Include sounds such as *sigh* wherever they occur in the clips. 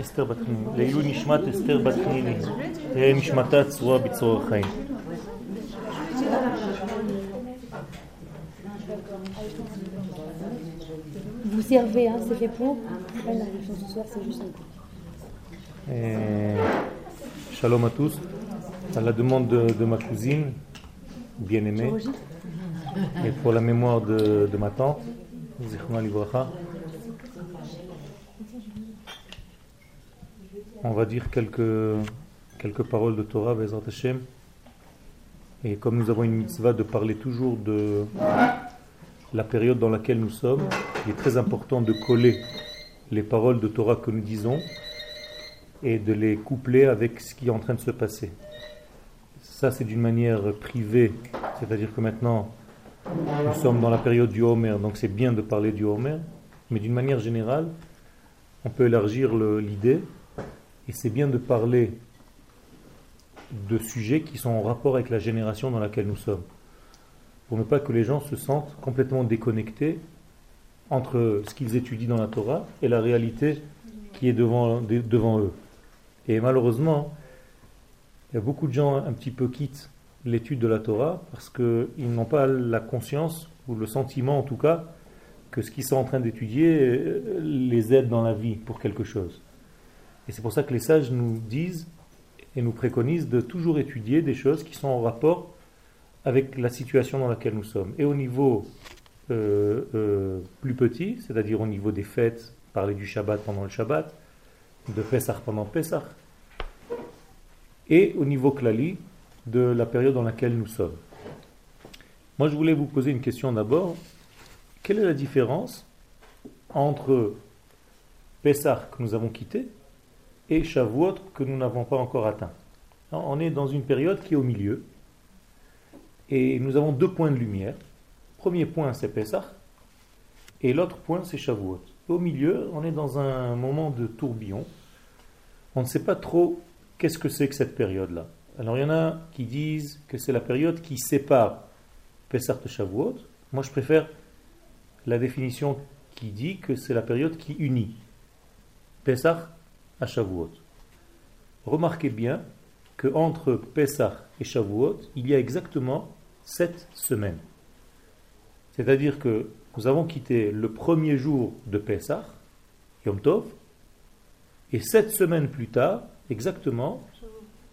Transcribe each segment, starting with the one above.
אסתר בת פניני. לעילוי נשמת אסתר בת פניני. תהיה נשמתה צרורה בצרור החיים. Vous servez, hein, c'est fait pour. Ce soir, c'est juste. Euh, Shalom à tous. À la demande de, de ma cousine, bien-aimée, et pour la mémoire de, de ma tante, Zichrouna Livracha, on va dire quelques, quelques paroles de Torah, Bezrat Hashem. Et comme nous avons une mitzvah de parler toujours de la période dans laquelle nous sommes, il est très important de coller les paroles de Torah que nous disons et de les coupler avec ce qui est en train de se passer. Ça, c'est d'une manière privée, c'est-à-dire que maintenant, nous sommes dans la période du Homer, donc c'est bien de parler du Homer, mais d'une manière générale, on peut élargir l'idée, et c'est bien de parler de sujets qui sont en rapport avec la génération dans laquelle nous sommes, pour ne pas que les gens se sentent complètement déconnectés entre ce qu'ils étudient dans la Torah et la réalité qui est devant, de- devant eux. Et malheureusement, il y a beaucoup de gens un petit peu quittent l'étude de la Torah parce qu'ils n'ont pas la conscience, ou le sentiment en tout cas, que ce qu'ils sont en train d'étudier les aide dans la vie pour quelque chose. Et c'est pour ça que les sages nous disent et nous préconisent de toujours étudier des choses qui sont en rapport avec la situation dans laquelle nous sommes. Et au niveau euh, euh, plus petit, c'est-à-dire au niveau des fêtes, parler du Shabbat pendant le Shabbat, de Pessah pendant Pessah, et au niveau klali de la période dans laquelle nous sommes. Moi, je voulais vous poser une question d'abord. Quelle est la différence entre Pessah que nous avons quitté et Shavuot que nous n'avons pas encore atteint On est dans une période qui est au milieu et nous avons deux points de lumière. Premier point, c'est Pessah et l'autre point, c'est Shavuot. Au milieu, on est dans un moment de tourbillon. On ne sait pas trop qu'est-ce que c'est que cette période-là. Alors il y en a qui disent que c'est la période qui sépare Pessah de Shavuot. Moi je préfère la définition qui dit que c'est la période qui unit Pessah à Shavuot. Remarquez bien que entre Pessah et Shavuot, il y a exactement sept semaines. C'est-à-dire que nous avons quitté le premier jour de Pessah, Yom Tov, et sept semaines plus tard, exactement,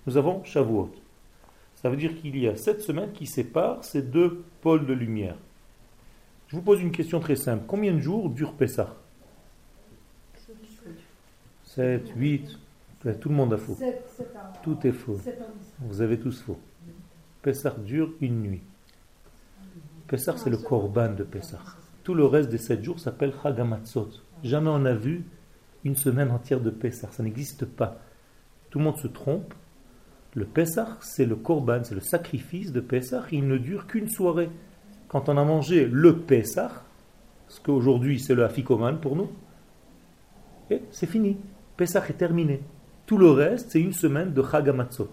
nous avons Shavuot. Ça veut dire qu'il y a sept semaines qui séparent ces deux pôles de lumière. Je vous pose une question très simple. Combien de jours dure Pessah? 7, 8, tout le monde a faux. Tout est faux. Vous avez tous faux. Pessah dure une nuit. Pessah, c'est le korban de Pessah. Tout le reste des sept jours s'appelle Chagamatzot. Jamais on a vu une semaine entière de Pessah. Ça n'existe pas. Tout le monde se trompe. Le Pessah, c'est le korban, c'est le sacrifice de Pessah. Il ne dure qu'une soirée. Quand on a mangé le Pessah, ce qu'aujourd'hui c'est le Afikoman pour nous, et c'est fini. Pessah est terminé. Tout le reste, c'est une semaine de Chagamatzot.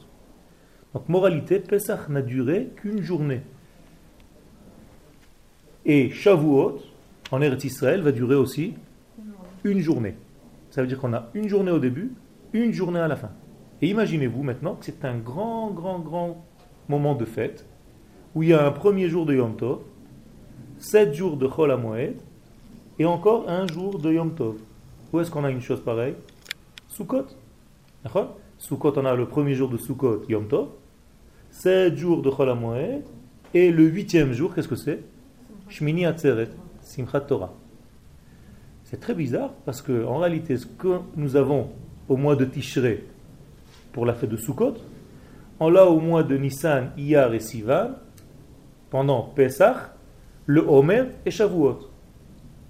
Donc, moralité, Pessah n'a duré qu'une journée. Et Shavuot, en Eretz Israël, va durer aussi une journée. Ça veut dire qu'on a une journée au début, une journée à la fin. Et imaginez-vous maintenant que c'est un grand, grand, grand moment de fête où il y a un premier jour de Yom Tov, sept jours de Chol HaMoed et encore un jour de Yom Tov. Où est-ce qu'on a une chose pareille? Sukkot. On a le premier jour de Sukkot, Yom Tov, sept jours de Chol et le huitième jour, qu'est-ce que c'est? Shmini Atzeret, Simchat Torah. C'est très bizarre parce que en réalité, ce que nous avons au mois de Tishrei pour la fête de Sukkot, on l'a au mois de Nissan, Iyar et Sivan pendant Pesach, le Homer et Shavuot.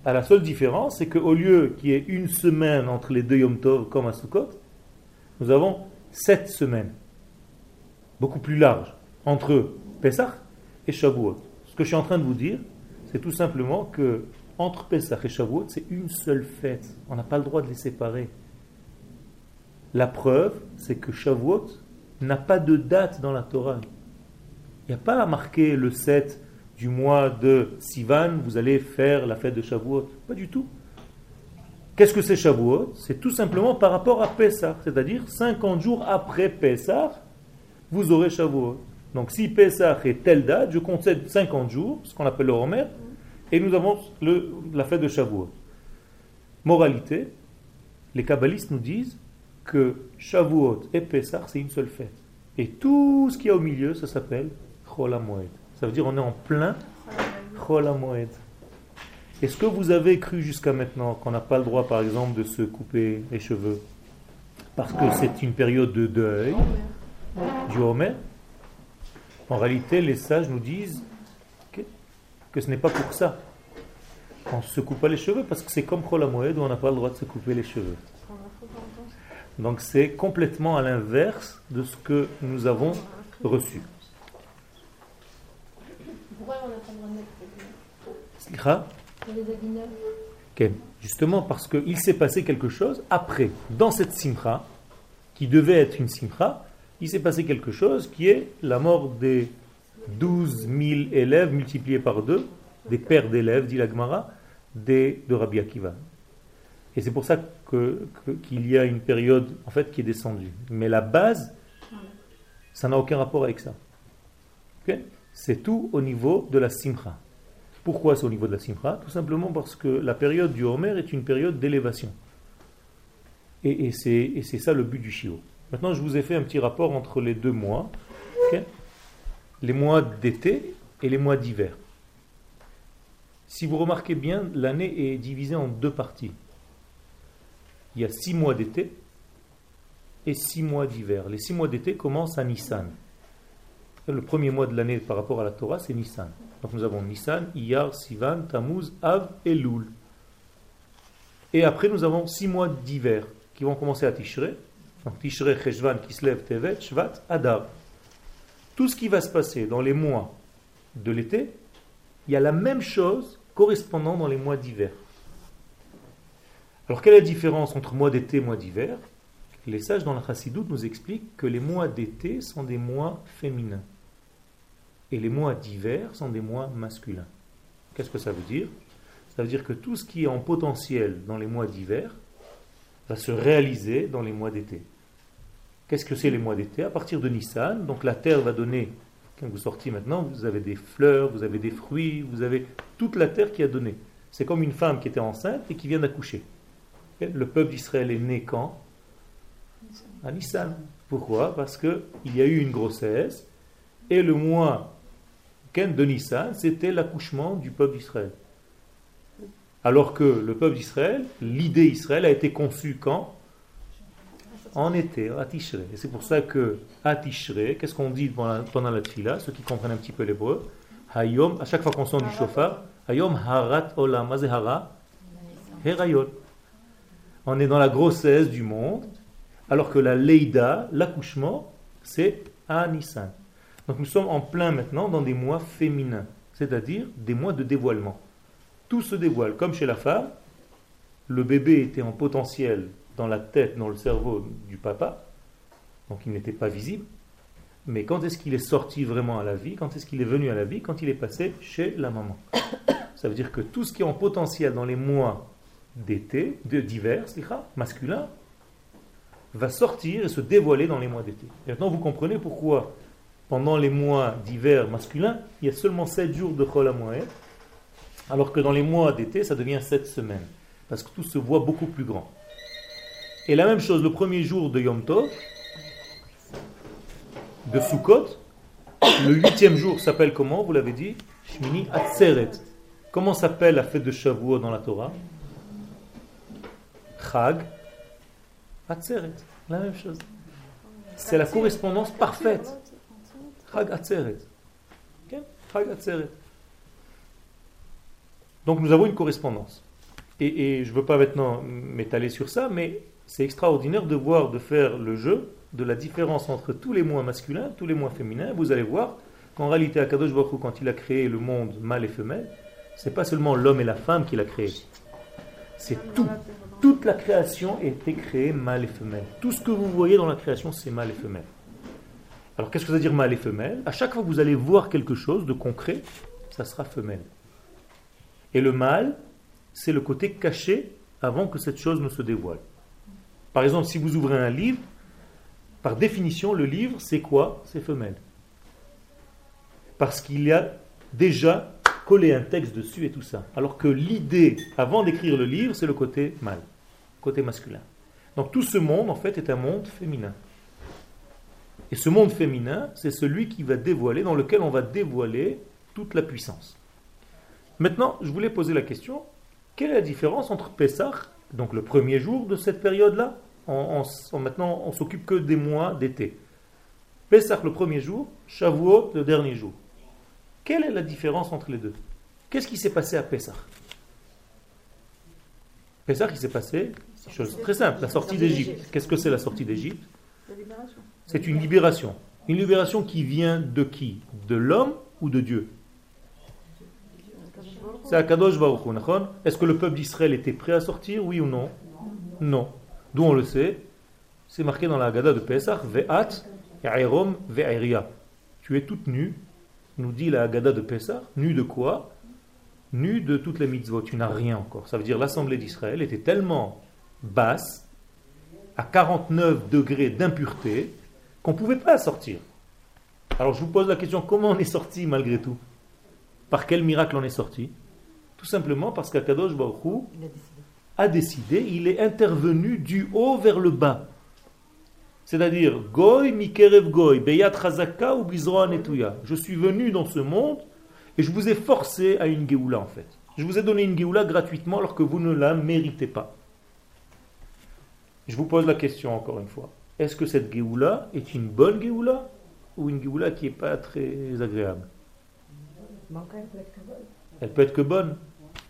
À la seule différence, c'est qu'au lieu qu'il y ait une semaine entre les deux Yom Tov comme à Sukkot, nous avons sept semaines, beaucoup plus larges, entre Pesach et Shavuot. Ce que je suis en train de vous dire, c'est tout simplement que entre Pesach et Shavuot, c'est une seule fête. On n'a pas le droit de les séparer. La preuve, c'est que Shavuot n'a pas de date dans la Torah. Il n'y a pas à marquer le 7 du mois de Sivan, vous allez faire la fête de Shavuot. Pas du tout. Qu'est-ce que c'est Shavuot? C'est tout simplement par rapport à Pessah, c'est-à-dire 50 jours après Pessah, vous aurez Shavuot. Donc si Pessah est telle date, je concède 50 jours, ce qu'on appelle le Romer, et nous avons la fête de Shavuot. Moralité, les kabbalistes nous disent que Shavuot et Pessah, c'est une seule fête. Et tout ce qu'il y a au milieu, ça s'appelle Chol Ça veut dire on est en plein Chol est-ce que vous avez cru jusqu'à maintenant qu'on n'a pas le droit, par exemple, de se couper les cheveux Parce que c'est une période de deuil? Du Homer En réalité, les sages nous disent que, ce n'est pas pour ça. On ne se coupe pas les cheveux parce que c'est comme Cholamoed où on n'a pas le droit de se couper les cheveux. Donc c'est complètement à l'inverse de ce que nous avons reçu. Pourquoi on n'a pas Justement parce qu'il s'est passé quelque chose après, dans cette simcha, qui devait être une simcha, il s'est passé quelque chose qui est la mort des 12 000 élèves multipliés par deux, des pères d'élèves, dit la Gemara, de Rabbi Akiva. Et c'est pour ça qu'il y a une période en fait qui est descendue. Mais la base, ça n'a aucun rapport avec ça. C'est tout au niveau de la simcha. Pourquoi c'est au niveau de la simcha? Tout simplement parce que la période du Homer est une période d'élévation. Et, c'est ça le but du Shio. Maintenant, je vous ai fait un petit rapport entre les deux mois, les mois d'été et les mois d'hiver. Si vous remarquez bien, l'année est divisée en deux parties. Il y a six mois d'été et six mois d'hiver. Les six mois d'été commencent à Nissan. Le premier mois de l'année par rapport à la Torah, c'est Nissan. Donc nous avons Nissan, Iyar, Sivan, Tammuz, Av et Loul. Et après nous avons six mois d'hiver qui vont commencer à Tishrei. Donc Tishrei, Cheshvan, Kislev, Tevet, Shvat, Adar. Tout ce qui va se passer dans les mois de l'été, il y a la même chose correspondant dans les mois d'hiver. Alors quelle est la différence entre mois d'été et mois d'hiver? Les sages dans la Chassidoute nous expliquent que les mois d'été sont des mois féminins et les mois d'hiver sont des mois masculins. Qu'est-ce que ça veut dire? Ça veut dire que tout ce qui est en potentiel dans les mois d'hiver va se réaliser dans les mois d'été. Qu'est-ce que c'est les mois d'été? À partir de Nissan, donc la terre va donner, quand vous sortez maintenant, vous avez des fleurs, vous avez des fruits, vous avez toute la terre qui a donné. C'est comme une femme qui était enceinte et qui vient d'accoucher. Le peuple d'Israël est né quand? À Nissan. Pourquoi? Parce qu'il y a eu une grossesse et le mois de Nissan, c'était l'accouchement du peuple d'Israël. Alors que le peuple d'Israël, l'idée Israël a été conçue quand? En été, à Tishrei. Et c'est pour ça que à Tishrei, qu'est-ce qu'on dit pendant, la tfila, ceux qui comprennent un petit peu l'hébreu Hayom, à chaque fois qu'on sent du chauffard, Hayom harat olam, hara Herayot. On est dans la grossesse du monde, alors que la Leida, l'accouchement, c'est à Nissan. Donc nous sommes en plein maintenant dans des mois féminins, c'est-à-dire des mois de dévoilement. Tout se dévoile, comme chez la femme, le bébé était en potentiel dans la tête, dans le cerveau du papa, donc il n'était pas visible. Mais quand est-ce qu'il est sorti vraiment à la vie? Quand est-ce qu'il est venu à la vie? Quand il est passé chez la maman. *coughs* Ça veut dire que tout ce qui est en potentiel dans les mois d'été, d'hiver, masculin, va sortir et se dévoiler dans les mois d'été. Maintenant, vous comprenez pourquoi pendant les mois d'hiver masculin, il y a seulement 7 jours de Chol alors que dans les mois d'été, ça devient 7 semaines, parce que tout se voit beaucoup plus grand. Et la même chose, le premier jour de Yom Tov, de Sukkot, le huitième jour s'appelle comment Vous l'avez dit? Shmini Atzeret. Comment s'appelle la fête de Shavuot dans la Torah? Chag Atzeret. La même chose. C'est la correspondance parfaite. Donc nous avons une correspondance. Et, je ne veux pas maintenant m'étaler sur ça, mais c'est extraordinaire de voir, de faire le jeu de la différence entre tous les mois masculins, tous les mois féminins. Vous allez voir qu'en réalité, Akadosh Baruch quand il a créé le monde mâle et femelle, c'est pas seulement l'homme et la femme qu'il a créé. C'est tout. Toute la création était créée mâle et femelle. Tout ce que vous voyez dans la création, c'est mâle et femelle. Alors qu'est-ce que ça veut dire mâle et femelle? À chaque fois que vous allez voir quelque chose de concret, ça sera femelle. Et le mâle, c'est le côté caché avant que cette chose ne se dévoile. Par exemple, si vous ouvrez un livre, par définition, le livre, c'est quoi? C'est femelle. Parce qu'il y a déjà collé un texte dessus et tout ça. Alors que l'idée, avant d'écrire le livre, c'est le côté mâle, côté masculin. Donc tout ce monde, en fait, est un monde féminin. Et ce monde féminin, c'est celui qui va dévoiler, dans lequel on va dévoiler toute la puissance. Maintenant, je voulais poser la question, quelle est la différence entre Pessah, donc le premier jour de cette période-là, en, maintenant on s'occupe que des mois d'été. Pessah le premier jour, Shavuot le dernier jour. Quelle est la différence entre les deux? Qu'est-ce qui s'est passé à Pessah? Pessah, il s'est passé, chose très simple, la sortie d'Égypte. Qu'est-ce que c'est la sortie d'Égypte? C'est une libération. Une libération qui vient de qui? De l'homme ou de Dieu? C'est Akadosh Baruch Est-ce que le peuple d'Israël était prêt à sortir, oui ou non? Non. D'où on le sait C'est marqué dans la Haggadah de Pesach, Ve'at, Ya'erom, Ve'eria. Tu es toute nue, nous dit la Haggadah de Pesach, nue de quoi Nue de toutes les mitzvot, tu n'as rien encore. Ça veut dire l'assemblée d'Israël était tellement basse, à 49 degrés d'impureté, qu'on ne pouvait pas sortir. Alors je vous pose la question, comment on est sorti malgré tout? Par quel miracle on est sorti? Tout simplement parce qu'Akadosh Baruch a décidé, il est intervenu du haut vers le bas. C'est-à-dire, Goy mikerev goy, beyat chazaka ou netuya. Je suis venu dans ce monde et je vous ai forcé à une geoula en fait. Je vous ai donné une geoula gratuitement alors que vous ne la méritez pas. Je vous pose la question encore une fois. Est-ce que cette geoula est une bonne geoula ou une geoula qui n'est pas très agréable? Elle peut être que bonne.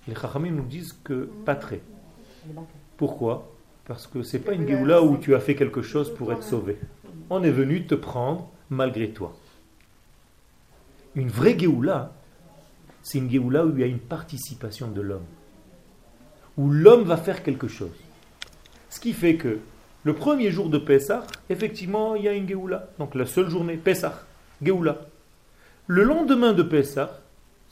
Les chachamim nous disent que pas très. Pourquoi? Parce que c'est pas une Géoula où tu as fait quelque chose pour être sauvé. On est venu te prendre malgré toi. Une vraie Géoula, c'est une Géoula où il y a une participation de l'homme. Où l'homme va faire quelque chose. Ce qui fait que le premier jour de Pessah, effectivement, il y a une Géoula. Donc la seule journée, Pessah, Géoula. Le lendemain de Pessah,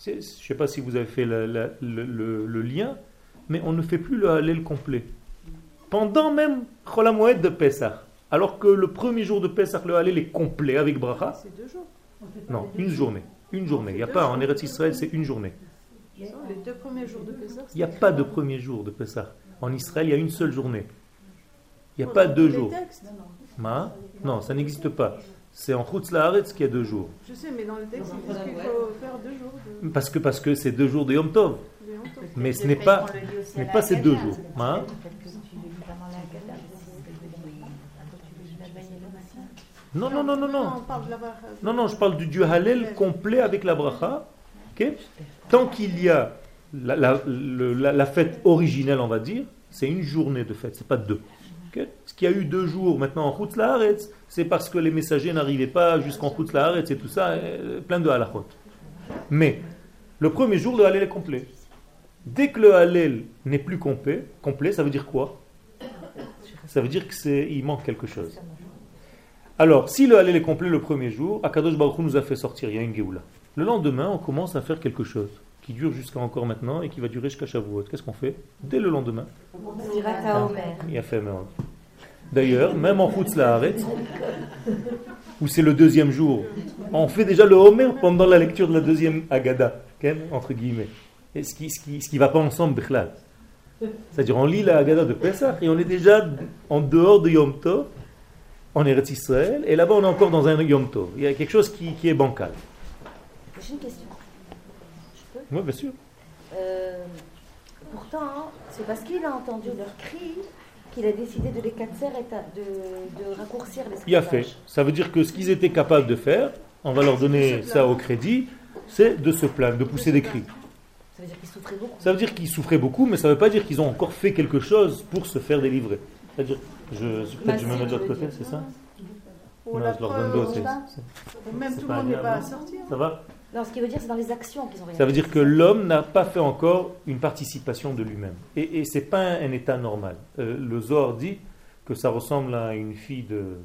je ne sais pas si vous avez fait le lien, mais on ne fait plus le Hallel complet. Pendant même Cholamoued de Pessah. Alors que le premier jour de Pessah, le Hallel est complet avec Bracha. C'est deux jours. Non, une journée. Une journée. Il n'y a pas, en Eretz Israël, c'est une journée. Les deux premiers jours de Pessah Il n'y a pas de premier jour de Pessah. En Israël, il y a une seule journée. Il n'y a pas deux jours. Ma? Non, ça n'existe pas. C'est en Chutz Laaretz qu'il y a deux jours. Je sais, mais dans le texte, il qu'il faut faire deux jours. Parce que parce que c'est deux jours de Yom Tov. Mais ce n'est pas, ce n'est pas ces deux jours. Hein non, non, non, non, non. Non, non, je parle du Dieu Hallel complet avec la bracha. Tant qu'il y a la, la, la, fête originelle, on va dire, c'est une journée de fête, c'est pas deux. Ce qu'il y a eu deux jours maintenant en Chutz Laaretz, c'est parce que les messagers n'arrivaient pas jusqu'en Chutz Laaretz et tout ça, euh, plein de halachot. Mais le premier jour, le Hallel est complet. Dès que le Hallel n'est plus complet, complet, ça veut dire quoi? Ça veut dire qu'il manque quelque chose. Alors, si le Hallel est complet le premier jour, Akadosh Baruch nous a fait sortir, il y a une Géoula. Le lendemain, on commence à faire quelque chose qui dure jusqu'à encore maintenant et qui va durer jusqu'à Shavuot. Qu'est-ce qu'on fait Dès le lendemain. Il a fait D'ailleurs, même en Chutz Laaretz, où c'est le deuxième jour, on fait déjà le Homer pendant la lecture de la deuxième Agada, entre guillemets. Et ce qui ne ce qui, ce qui va pas ensemble, C'est-à-dire, on lit la Agada de Pesach et on est déjà en dehors de Yom Tov, en Eretz Israël, et là-bas on est encore dans un Yom Tov. Il y a quelque chose qui, qui est bancal. J'ai une question. Je peux Oui, bien sûr. Euh, pourtant, c'est parce qu'il a entendu leur cri qu'il a décidé de les casser et de, de raccourcir les Il a fait. Ça veut dire que ce qu'ils étaient capables de faire, on va leur donner ça au crédit, c'est de se plaindre, de pousser des cris. Ça veut dire qu'ils souffraient beaucoup. Ça veut dire qu'ils souffraient beaucoup, mais ça ne veut pas dire qu'ils ont encore fait quelque chose pour se faire délivrer. C'est-à-dire, je, peut-être je me mets de l'autre côté, c'est ça non, je leur donne d'autres. Même tout le monde n'est pas sortir. Ça va non, ce qui veut dire, c'est dans les actions qu'ils ont Ça veut dire que l'homme n'a pas fait encore une participation de lui-même. Et, et ce n'est pas un, état normal. Euh, le Zohar dit que ça ressemble à une fille de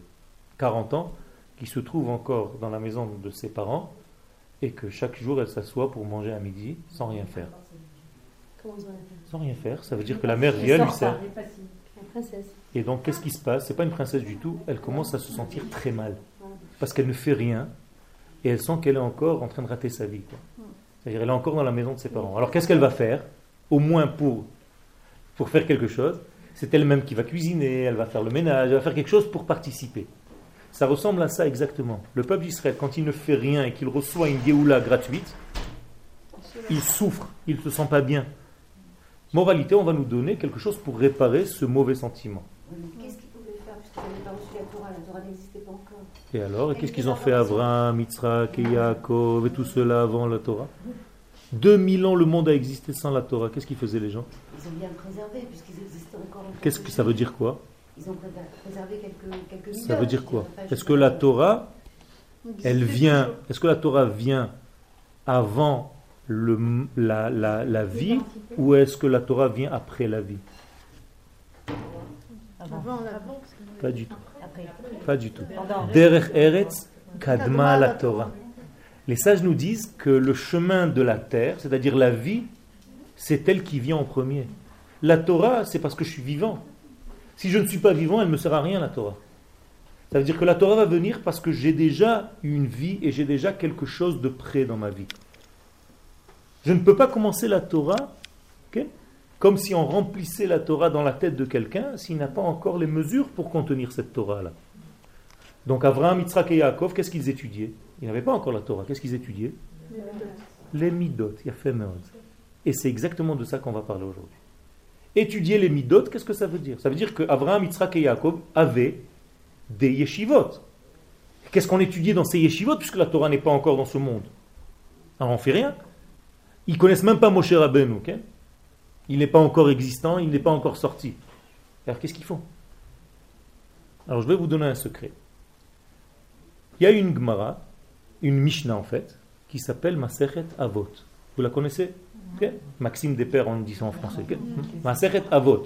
40 ans qui se trouve encore dans la maison de ses parents et que chaque jour elle s'assoit pour manger à midi sans rien faire. Sans rien faire. Ça veut dire que la mère vient, lui sert. Et donc, qu'est-ce qui se passe? C'est pas une princesse du tout. Elle commence à se sentir très mal. Parce qu'elle ne fait rien. Et elle sent qu'elle est encore en train de rater sa vie. C'est-à-dire, elle est encore dans la maison de ses parents. Alors, qu'est-ce qu'elle va faire? Au moins pour, pour faire quelque chose. C'est elle-même qui va cuisiner, elle va faire le ménage, elle va faire quelque chose pour participer. Ça ressemble à ça exactement. Le peuple d'Israël, quand il ne fait rien et qu'il reçoit une Géoula gratuite, il souffre, il ne se sent pas bien. Moralité, on va nous donner quelque chose pour réparer ce mauvais sentiment. Qu'est-ce qu'ils pouvaient faire puisqu'ils n'avaient pas reçu la Torah La Torah n'existait pas encore. Et alors, qu'est-ce qu'ils ont fait Abraham, Yitzhak, et Yaakov et tout cela avant la Torah? 2000 ans le monde a existé sans la Torah. Qu'est-ce qu'ils faisaient les gens? Ils ont bien préservé puisqu'ils existaient encore. Qu'est-ce que ça veut dire quoi? Ils ont préservé quelques, quelques Ça veut dire quoi? Est-ce que la Torah, elle vient, est-ce que la Torah vient avant la vie ou est-ce que la Torah vient après la vie? Pas du tout. Pas du tout. Derech Eretz Kadma la Torah. Les sages nous disent que le chemin de la terre, c'est-à-dire la vie, c'est elle qui vient en premier. La Torah, c'est parce que je suis vivant. Si je ne suis pas vivant, elle ne me sert à rien, la Torah. Ça veut dire que la Torah va venir parce que j'ai déjà une vie et j'ai déjà quelque chose de près dans ma vie. Je ne peux pas commencer la Torah comme si on remplissait la Torah dans la tête de quelqu'un s'il n'a pas encore les mesures pour contenir cette Torah-là. Donc Abraham, Yitzhak et Yaakov, qu'est-ce qu'ils étudiaient? Ils n'avaient pas encore la Torah. Qu'est-ce qu'ils étudiaient? Les midot. Et c'est exactement de ça qu'on va parler aujourd'hui. Étudier les midot, qu'est-ce que ça veut dire? Ça veut dire qu'Abraham, Yitzhak et Yaakov avaient des yeshivot. Qu'est-ce qu'on étudiait dans ces yeshivot puisque la Torah n'est pas encore dans ce monde? Alors on fait rien. Ils connaissent même pas Moshe Rabbeinu. ok? Il n'est pas encore existant, il n'est pas encore sorti. Alors qu'est-ce qu'ils font? Alors je vais vous donner un secret. Il y a une Gemara, une Mishnah en fait, qui s'appelle Maseret Avot. Vous la connaissez? Maxime Despères, on dit ça en français. Maseret Avot.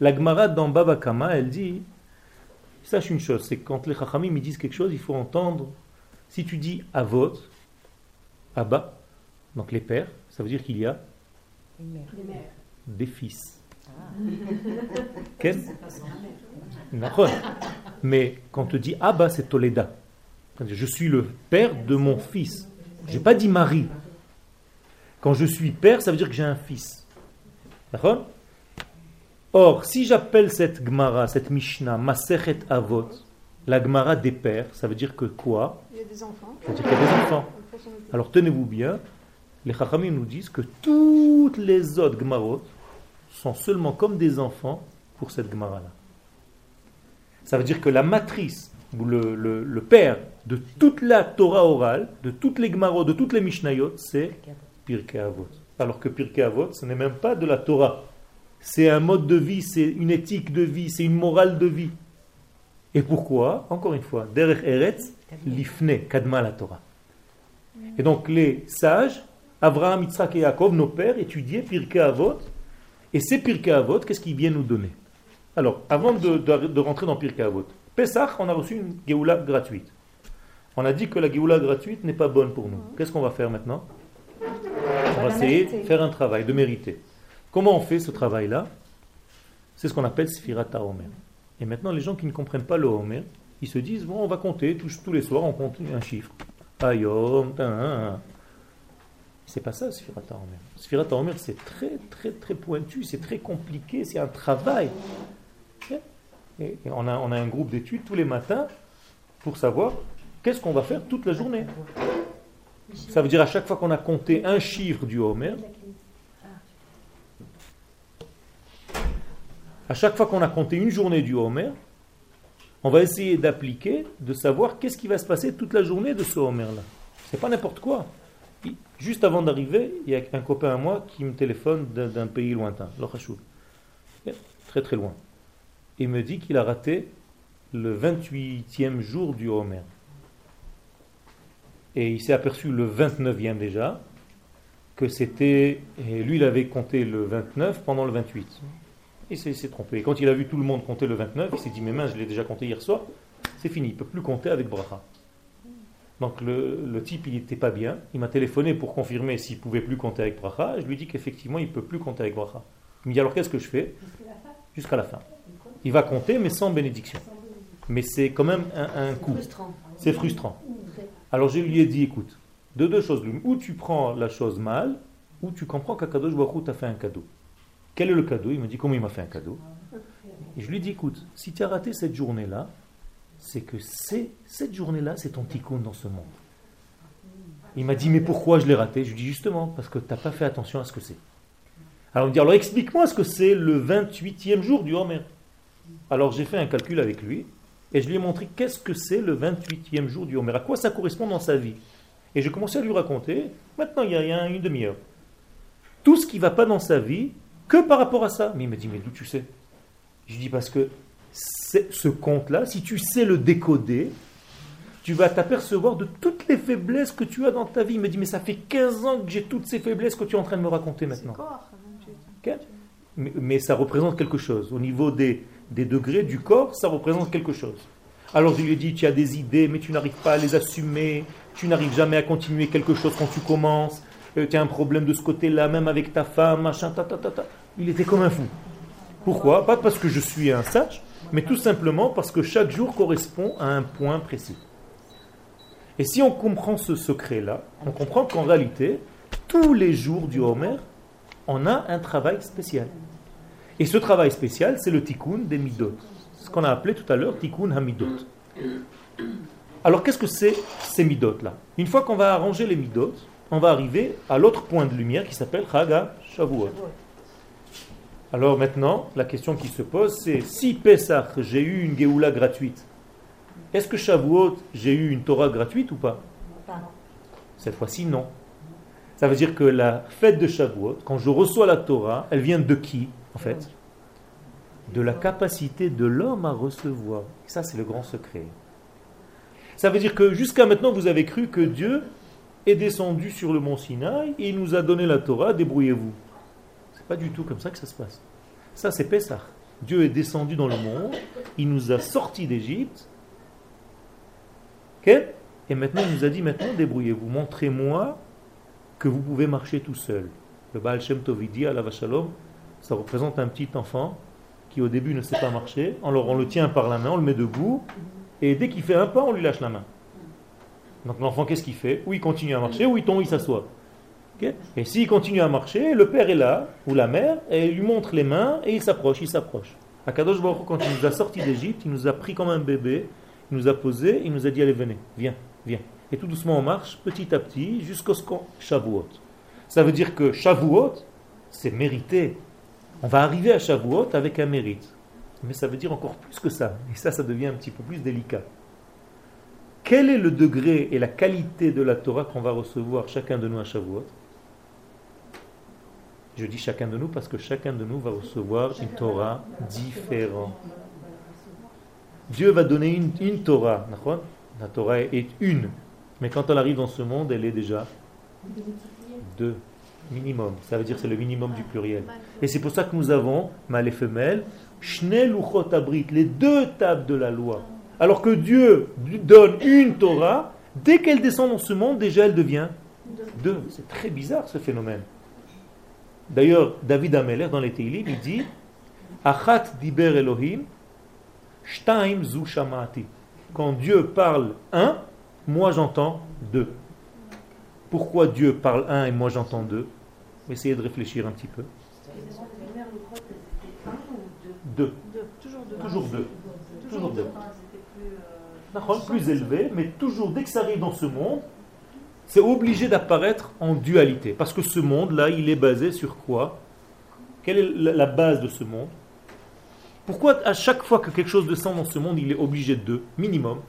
La Gemara dans Baba Kama, elle dit Sache une chose, c'est quand les Chachamim me disent quelque chose, il faut entendre. Si tu dis Avot, Abba, donc les pères, ça veut dire qu'il y a des fils. Ah. Mais quand on te dit Abba, c'est Toleda. Je suis le père de mon fils. Je n'ai pas dit mari. Quand je suis père, ça veut dire que j'ai un fils. D'accord? Or, si j'appelle cette Gemara, cette Mishnah, Masechet Avot, la Gemara des pères, ça veut dire que quoi? Il y a des enfants. Ça veut dire qu'il y a des enfants. Alors tenez-vous bien, les Chachamim nous disent que toutes les autres Gemarot sont seulement comme des enfants pour cette Gemara-là. Ça veut dire que la matrice, ou le, père de toute la Torah orale, de toutes les Gemarot, de toutes les Mishnayot, c'est Pirkei Avot. Alors que Pirkei Avot, ce n'est même pas de la Torah. C'est un mode de vie, c'est une éthique de vie, c'est une morale de vie. Et pourquoi? Encore une fois, Derech Eretz, Lifne, Kadma la Torah. Et donc les sages Abraham, Yitzhak et Yaakov, nos pères, étudiaient Pirkei Avot. Et ces Pirkei Avot, qu'est-ce qu'ils viennent nous donner? Alors, avant de, rentrer dans Pirkei Avot, Pesach, on a reçu une Géoula gratuite. On a dit que la Géoula gratuite n'est pas bonne pour nous. Qu'est-ce qu'on va faire maintenant? On va essayer de faire un travail, de mériter. Comment on fait ce travail-là? C'est ce qu'on appelle Sfirata Homer. Et maintenant, les gens qui ne comprennent pas le Homer, ils se disent, bon, on va compter, tous, tous les soirs, on compte un chiffre. Ayom, c'est pas ça, Sfirata Omer. Sfirata Omer, c'est très, très, très pointu, c'est très compliqué, c'est un travail. Et on a, on a un groupe d'études tous les matins pour savoir qu'est-ce qu'on va faire toute la journée. Ça veut dire à chaque fois qu'on a compté un chiffre du Homer, à chaque fois qu'on a compté une journée du Homer, on va essayer d'appliquer, de savoir qu'est-ce qui va se passer toute la journée de ce Homer-là. C'est pas n'importe quoi. Juste avant d'arriver, il y a un copain à moi qui me téléphone d'un pays lointain, l'Ochashul. Très très loin. Il me dit qu'il a raté le 28e jour du Homer. Et il s'est aperçu le 29e déjà, que c'était. Lui, il avait compté le 29 pendant le 28. Et il s'est trompé. Et quand il a vu tout le monde compter le 29, il s'est dit Mais mince, je l'ai déjà compté hier soir, c'est fini, il ne peut plus compter avec Bracha. Donc le, type, il n'était pas bien. Il m'a téléphoné pour confirmer s'il pouvait plus compter avec Bracha. Je lui dis qu'effectivement, il peut plus compter avec Bracha. Il me dit alors qu'est-ce que je fais Jusqu'à la fin. Il va compter, mais sans bénédiction. Mais c'est quand même un, coup. C'est frustrant. Alors je lui ai dit, écoute, de deux choses Ou tu prends la chose mal, ou tu comprends qu'Akadosh Baruch t'a fait un cadeau. Quel est le cadeau? Il me dit, comment il m'a fait un cadeau? Et je lui ai dit, écoute, si tu as raté cette journée-là, c'est que cette journée-là, c'est ton tikkun dans ce monde. Il m'a dit, mais pourquoi je l'ai raté? Je lui dit, justement, parce que tu n'as pas fait attention à ce que c'est. Alors il me dit, alors explique-moi ce que c'est le 28e jour du Homer. Alors j'ai fait un calcul avec lui, et je lui ai montré qu'est-ce que c'est le 28e jour du Homer, à quoi ça correspond dans sa vie. Et j'ai commencé à lui raconter, maintenant il y a, une demi-heure, tout ce qui ne va pas dans sa vie, que par rapport à ça. Mais il m'a dit, mais d'où tu sais? Je lui dis, parce que ce compte-là, si tu sais le décoder, tu vas t'apercevoir de toutes les faiblesses que tu as dans ta vie. Il me dit, mais ça fait 15 ans que j'ai toutes ces faiblesses que tu es en train de me raconter maintenant. mais, ça représente quelque chose. Au niveau des, des degrés du corps, ça représente quelque chose. Alors je lui ai dit, tu as des idées, mais tu n'arrives pas à les assumer, tu n'arrives jamais à continuer quelque chose quand tu commences, euh, tu as un problème de ce côté-là, même avec ta femme, machin, ta, ta, ta, ta. Il était comme un fou. Pourquoi? Pas parce que je suis un sage, mais tout simplement parce que chaque jour correspond à un point précis. Et si on comprend ce secret-là, on comprend qu'en réalité, tous les jours du Homer, on a un travail spécial. Et ce travail spécial, c'est le tikkun des midot. Ce qu'on a appelé tout à l'heure tikkun hamidot. Alors qu'est-ce que c'est ces midot-là? Une fois qu'on va arranger les midot, on va arriver à l'autre point de lumière qui s'appelle Chaga Shavuot. Alors maintenant, la question qui se pose, c'est si Pesach, j'ai eu une Géoula gratuite, est-ce que Shavuot, j'ai eu une Torah gratuite ou pas Cette fois-ci, non. Ça veut dire que la fête de Shavuot, quand je reçois la Torah, elle vient de qui, en fait? De la capacité de l'homme à recevoir. Et ça, c'est le grand secret. Ça veut dire que jusqu'à maintenant, vous avez cru que Dieu est descendu sur le mont Sinaï et il nous a donné la Torah, débrouillez-vous pas du tout comme ça que ça se passe. Ça, c'est Pessah. Dieu est descendu dans le monde, il nous a sortis d'Égypte. Et maintenant, il nous a dit maintenant, débrouillez-vous, montrez-moi que vous pouvez marcher tout seul. Le Baal Shem Tovidi, à la Vachalom, ça représente un petit enfant qui au début ne sait pas marcher. Alors on le tient par la main, on le met debout, et dès qu'il fait un pas, on lui lâche la main. Donc l'enfant, qu'est-ce qu'il fait? Ou il continue à marcher, ou il tombe, il s'assoit. Et s'il continue à marcher, le père est là, ou la mère, et il lui montre les mains, et il s'approche, il s'approche. Akadosh Baruch quand il nous a sortis d'Égypte, il nous a pris comme un bébé, il nous a posé, il nous a dit allez venez, viens, viens. Et tout doucement on marche, petit à petit, jusqu'au Shavuot. Ça veut dire que Shavuot, c'est mérité. On va arriver à Shavuot avec un mérite. Mais ça veut dire encore plus que ça. Et ça, ça devient un petit peu plus délicat. Quel est le degré et la qualité de la Torah qu'on va recevoir chacun de nous à Shavuot? Je dis chacun de nous parce que chacun de nous va recevoir une Torah différente. Dieu va donner une, une Torah. La Torah est une. Mais quand elle arrive dans ce monde, elle est déjà deux. Minimum. Ça veut dire c'est le minimum du pluriel. Et c'est pour ça que nous avons, mâle et femelle, les deux tables de la loi. Alors que Dieu donne une Torah, dès qu'elle descend dans ce monde, déjà elle devient deux. C'est très bizarre ce phénomène. D'ailleurs, David Ameler, dans les Teilim, il dit Achat diber Elohim, shtaim zu shamati. Quand Dieu parle un, moi j'entends deux. Pourquoi Dieu parle un et moi j'entends deux? Essayez de réfléchir un petit peu. Deux. Toujours deux. Toujours deux. Toujours deux. Plus élevé, mais toujours dès que ça arrive dans ce monde, c'est obligé d'apparaître en dualité. Parce que ce monde-là, il est basé sur quoi? Quelle est la base de ce monde? Pourquoi à chaque fois que quelque chose descend dans ce monde, il est obligé de deux Minimum?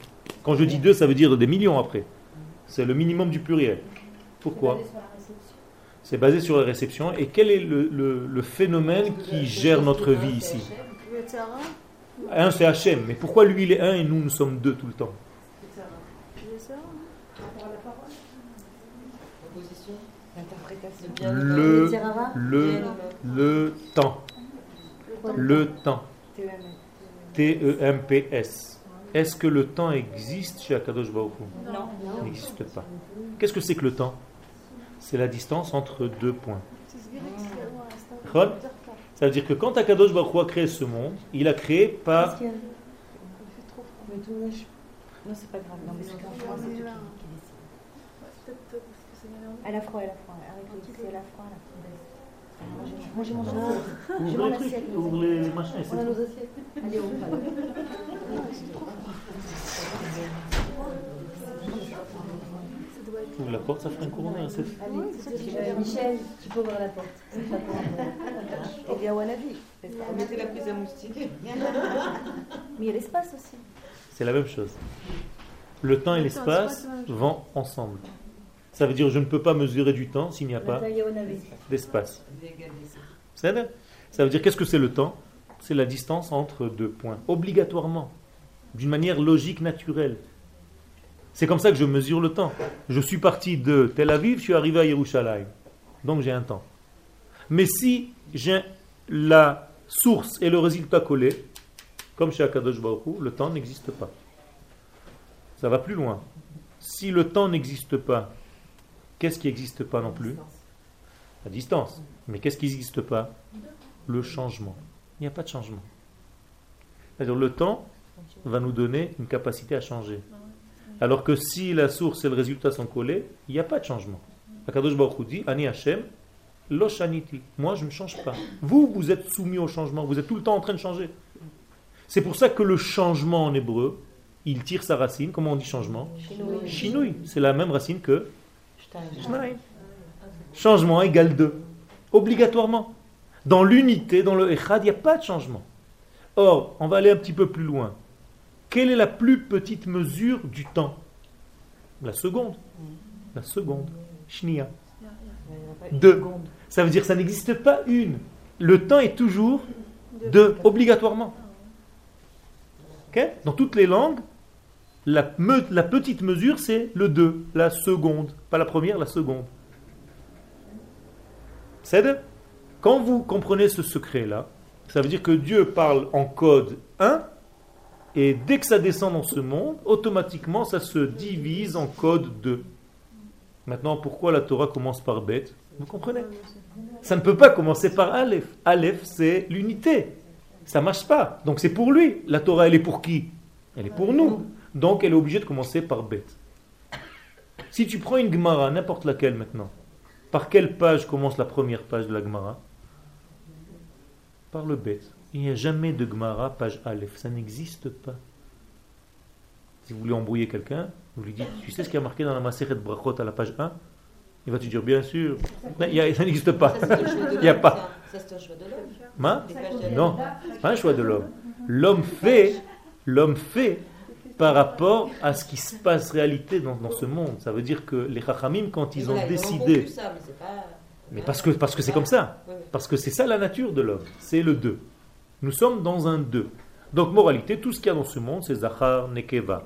Quand je dis deux, ça veut dire des millions après. C'est le minimum du pluriel. Pourquoi? C'est basé sur la réception. Et quel est le, phénomène qui gère notre vie ici? Un, c'est Hachem. Mais pourquoi lui, il est un et nous, nous sommes deux tout le temps? Le, le, le temps. Le temps. T-E-M-P-S. Est-ce que le temps existe chez Akadosh Baruch Non. Il n'existe pas. Qu'est-ce que c'est que le temps? C'est la distance entre deux points. Ça veut dire que quand Akadosh Baruch a créé ce monde, il a créé par... Non, c'est pas grave. Non, mais c'est Elle a froid, elle a froid. Arrête, elle a froid là. Moi j'ai mon J'ai mon assiette. On a nos. Allez, ouvre. Ouvre la porte, ça ferait un courant Allez, Michel, tu peux ouvrir la porte. Et bien, Wanabi. Mettez la prise à moustique. Mais il y a l'espace aussi. C'est la même chose. Le temps et l'espace vont ensemble. Ça veut dire je ne peux pas mesurer du temps s'il n'y a pas d'espace. Ça veut dire qu'est-ce que c'est le temps? C'est la distance entre deux points, obligatoirement, d'une manière logique, naturelle. C'est comme ça que je mesure le temps. Je suis parti de Tel Aviv, je suis arrivé à Yerushalayim. Donc j'ai un temps. Mais si j'ai la source et le résultat collés, comme chez Akadosh Baruch le temps n'existe pas. Ça va plus loin. Si le temps n'existe pas Qu'est-ce qui n'existe pas non plus La distance. Mais qu'est-ce qui n'existe pas Le changement. Il n'y a pas de changement. C'est-à-dire le temps va nous donner une capacité à changer. Alors que si la source et le résultat sont collés, il n'y a pas de changement. Akadosh Baruch dit Ani Hashem, lo Moi, je ne change pas. Vous, vous êtes soumis au changement. Vous êtes tout le temps en train de changer. C'est pour ça que le changement en hébreu, il tire sa racine. Comment on dit changement? Shinui. C'est la même racine que Changement égale 2. Obligatoirement. Dans l'unité, dans le Echad, il n'y a pas de changement. Or, on va aller un petit peu plus loin. Quelle est la plus petite mesure du temps? La seconde. La seconde. Shnia. Deux. Ça veut dire que ça n'existe pas une. Le temps est toujours deux, obligatoirement. Dans toutes les langues, la, petite mesure, c'est le 2, la seconde. Pas la première, la seconde. C'est Quand vous comprenez ce secret-là, ça veut dire que Dieu parle en code 1, et dès que ça descend dans ce monde, automatiquement, ça se divise en code 2. Maintenant, pourquoi la Torah commence par bête? Vous comprenez? Ça ne peut pas commencer par Aleph. Aleph, c'est l'unité. Ça ne marche pas. Donc c'est pour lui. La Torah, elle est pour qui? Elle est pour nous. Donc elle est obligée de commencer par bête. Si tu prends une Gemara, n'importe laquelle maintenant, par quelle page commence la première page de la Gemara? Par le bête. Il n'y a jamais de Gemara page Aleph. Ça n'existe pas. Si vous voulez embrouiller quelqu'un, vous lui dites Tu sais ce qui a marqué dans la Maseret Brachot à la page 1 Il va te dire Bien sûr. ça n'existe pas. Il n'y a pas. Ça, c'est un choix de l'homme. Non, pas un choix de l'homme. L'homme fait, l'homme fait par rapport à ce qui se passe réalité dans, ce monde. Ça veut dire que les Chachamim, quand ils ont décidé... mais parce que parce que c'est comme ça. Parce que c'est ça la nature de l'homme. C'est le deux. Nous sommes dans un deux. Donc, moralité, tout ce qu'il y a dans ce monde, c'est Zachar, Nekeva.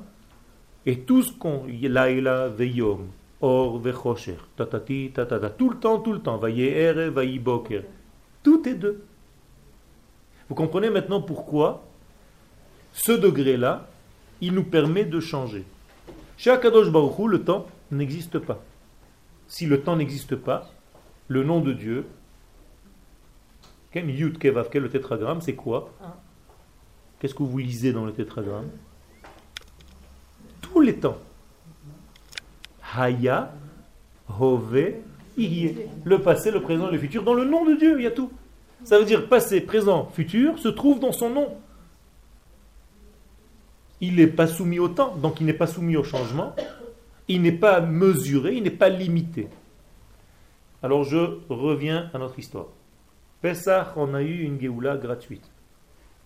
Et tout ce qu'on... Laila, Veyom, Or, Vechosher, Tatati, Tatata. Tout le temps, tout le temps. Vayehere, Vayiboker. Tout est deux. Vous comprenez maintenant pourquoi ce degré-là, il nous permet de changer. Chez Akadosh Baruch le temps n'existe pas. Si le temps n'existe pas, le nom de Dieu, le tétragramme, c'est quoi? Qu'est-ce que vous lisez dans le tétragramme? Tous les temps. Haya. Le passé, le présent, le futur. Dans le nom de Dieu, il y a tout. Ça veut dire passé, présent, futur se trouve dans son nom il n'est pas soumis au temps, donc il n'est pas soumis au changement, il n'est pas mesuré, il n'est pas limité. Alors je reviens à notre histoire. Pessah, on a eu une Géoula gratuite.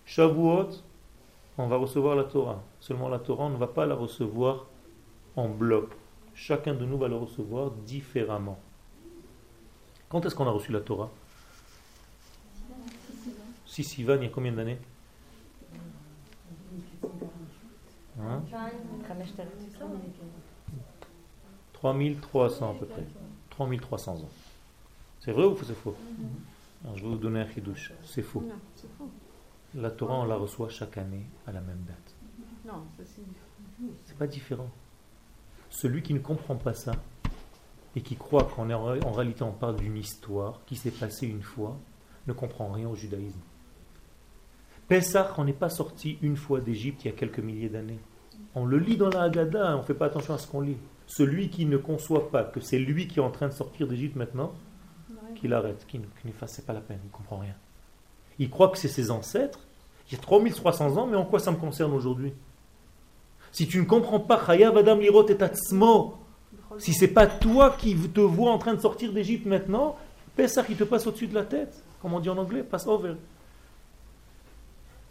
Shavuot, on va recevoir la Torah. Seulement la Torah, on ne va pas la recevoir en bloc. Chacun de nous va la recevoir différemment. Quand est-ce qu'on a reçu la Torah? Si Sivan, il y a combien d'années? 3300 à peu près. 3300 ans. C'est vrai ou c'est faux? Je vais vous donner un chidouche. C'est faux. La Torah, on la reçoit chaque année à la même date. Non, c'est pas différent. Celui qui ne comprend pas ça et qui croit qu'en en réalité on parle d'une histoire qui s'est passée une fois, ne comprend rien au judaïsme. Pessah, on n'est pas sorti une fois d'Égypte il y a quelques milliers d'années. On le lit dans la Haggadah, on ne fait pas attention à ce qu'on lit. Celui qui ne conçoit pas que c'est lui qui est en train de sortir d'Égypte maintenant, qu'il arrête, qu'il ne fasse pas la peine, il ne comprend rien. Il croit que c'est ses ancêtres, il y a 3300 ans, mais en quoi ça me concerne aujourd'hui? Si tu ne comprends pas, Adam Lirot et si c'est pas toi qui te vois en train de sortir d'Égypte maintenant, Pessah qui te passe au-dessus de la tête, comme on dit en anglais, passe over.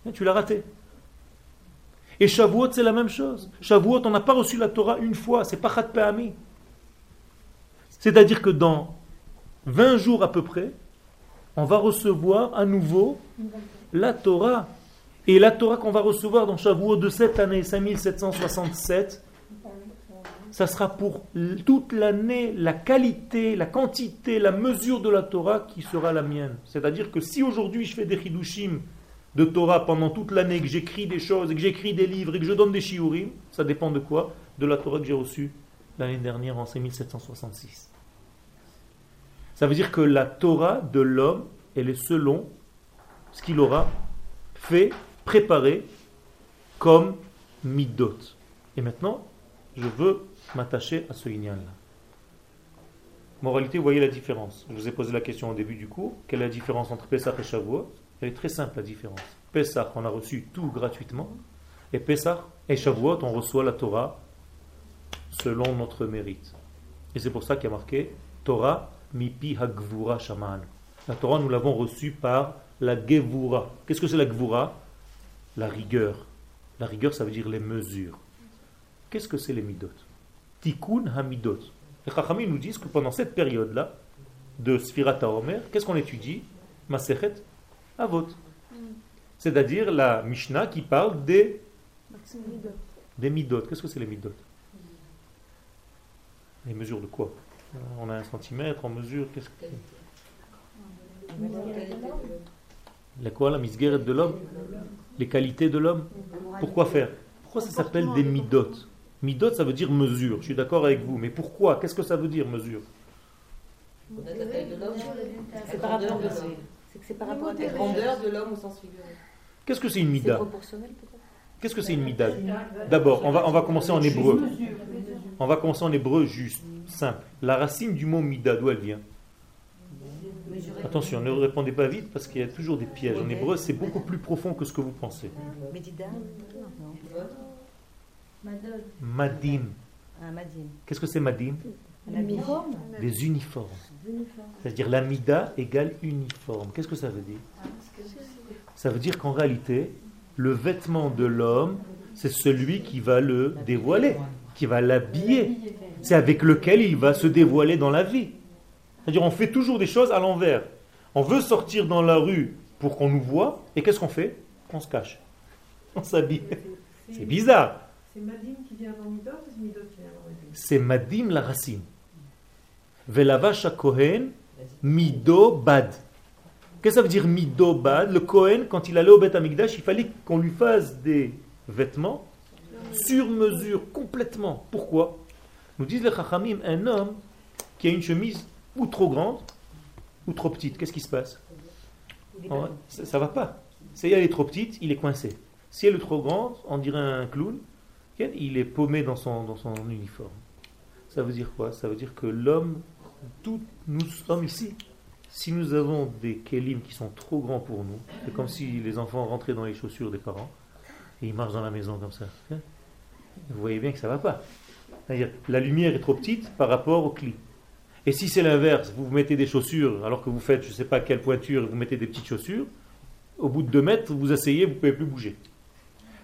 Et tu l'as raté. Et Shavuot, c'est la même chose. Shavuot, on n'a pas reçu la Torah une fois, c'est pas Chat Pe'ami. C'est-à-dire que dans 20 jours à peu près, on va recevoir à nouveau la Torah. Et la Torah qu'on va recevoir dans Shavuot de cette année 5767, ça sera pour toute l'année la qualité, la quantité, la mesure de la Torah qui sera la mienne. C'est-à-dire que si aujourd'hui je fais des chidushim de Torah pendant toute l'année, que j'écris des choses, que j'écris des livres et que je donne des shiurim, ça dépend de quoi? De la Torah que j'ai reçue l'année dernière en 5766. Ça veut dire que la Torah de l'homme, elle est selon ce qu'il aura fait, préparé comme midot. Et maintenant, je veux m'attacher à ce lignan là Moralité, vous voyez la différence. Je vous ai posé la question au début du cours. Quelle est la différence entre Pesach et Shavuot? Est très simple la différence. Pesach, on a reçu tout gratuitement. Et Pesach et Shavuot, on reçoit la Torah selon notre mérite. Et c'est pour ça qu'il y a marqué Torah mipi hagvura shaman. La Torah, nous l'avons reçue par la gevura. Qu'est-ce que c'est la gevura La rigueur. La rigueur, ça veut dire les mesures. Qu'est-ce que c'est les midot? Tikkun hamidot. Les Chachamim nous disent que pendant cette période-là, de Sfirat Omer, qu'est-ce qu'on étudie? Masechet Avot. C'est-à-dire la Mishnah qui parle des, des midot. Qu'est-ce que c'est les midot? Les mesures de quoi? On a un centimètre, en mesure, qu'est-ce que les quoi La misguerre de l'homme? Les qualités de l'homme? Pourquoi faire? Pourquoi ça s'appelle des midot? Midot, ça veut dire mesure. Je suis d'accord avec vous. Mais pourquoi? Qu'est-ce que ça veut dire mesure? C'est par rapport c'est par rapport à la grandeur de l'homme au sens figuré. Qu'est-ce que c'est une mida Qu'est-ce que c'est une mida D'abord, on va, on va commencer en hébreu. On va commencer en hébreu juste, simple. La racine du mot mida, d'où elle vient Attention, ne répondez pas vite parce qu'il y a toujours des pièges. En hébreu, c'est beaucoup plus profond que ce que vous pensez. Madim. Ah, Qu'est-ce que c'est Madim? Des uniformes. C'est-à-dire l'amida égale uniforme. Qu'est-ce que ça veut dire Ça veut dire qu'en réalité, le vêtement de l'homme, c'est celui qui va le dévoiler, qui va l'habiller. C'est avec lequel il va se dévoiler dans la vie. C'est-à-dire on fait toujours des choses à l'envers. On veut sortir dans la rue pour qu'on nous voit, et qu'est-ce qu'on fait? On se cache. *laughs* On s'habille. C'est bizarre. C'est Madim qui vient avant Midot ou c'est Midot qui vient avant Madim C'est Madim la racine. Velavash Kohen, Mido Bad. Qu'est-ce que ça veut dire Mido Bad Le Kohen, quand il allait au Beth Amikdash, il fallait qu'on lui fasse des vêtements sur mesure, complètement. Pourquoi? Nous disent les Chachamim, un homme qui a une chemise ou trop grande ou trop petite, qu'est-ce qui se passe? Ça ne va pas. Si elle est trop petite, il est coincé. Si elle est trop grande, on dirait un clown, il est paumé dans son, dans son uniforme. Ça veut dire quoi? Ça veut dire que l'homme, nous sommes ici, si nous avons des kélim qui sont trop grands pour nous, c'est comme si les enfants rentraient dans les chaussures des parents et ils marchent dans la maison comme ça. Vous voyez bien que ça ne va pas. C'est-à-dire, la lumière est trop petite par rapport au clim. Et si c'est l'inverse, vous vous mettez des chaussures alors que vous faites je ne sais pas quelle pointure, vous mettez des petites chaussures, au bout de deux mètres, vous vous asseyez, vous ne pouvez plus bouger.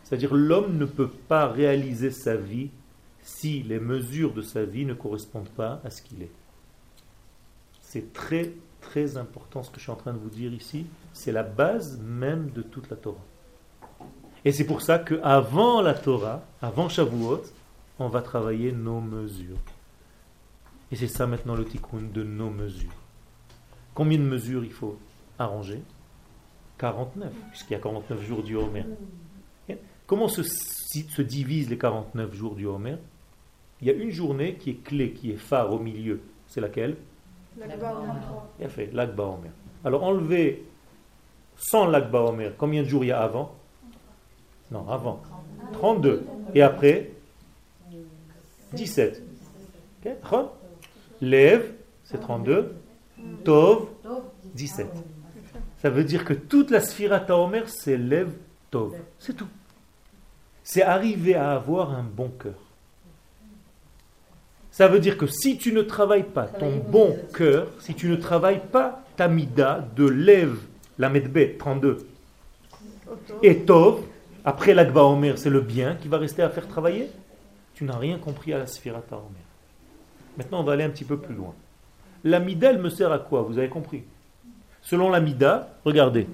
C'est-à-dire l'homme ne peut pas réaliser sa vie si les mesures de sa vie ne correspondent pas à ce qu'il est. C'est très très important ce que je suis en train de vous dire ici. C'est la base même de toute la Torah. Et c'est pour ça qu'avant la Torah, avant Shavuot, on va travailler nos mesures. Et c'est ça maintenant le tikkun de nos mesures. Combien de mesures il faut arranger? 49, puisqu'il y a 49 jours du Homer. Comment se, se divisent les 49 jours du Homer? Il y a une journée qui est clé, qui est phare au milieu. C'est laquelle? Il a fait l'Akba Homer. Alors enlevez sans l'Akba Homer, combien de jours il y a avant? Non, avant. 32. Et après? 17. Okay. Lève, c'est 32. Tov, 17. Ça veut dire que toute la Sphirata Omer, c'est lève Tov. C'est tout. C'est arriver à avoir un bon cœur. Ça veut dire que si tu ne travailles pas ton bon cœur, si tu ne travailles pas ta mida de lève, la medbe 32, et tov, après l'agba omer, c'est le bien qui va rester à faire travailler, tu n'as rien compris à la sphirata omer. Maintenant, on va aller un petit peu plus loin. La mida, elle me sert à quoi? Vous avez compris? Selon la mida, regardez,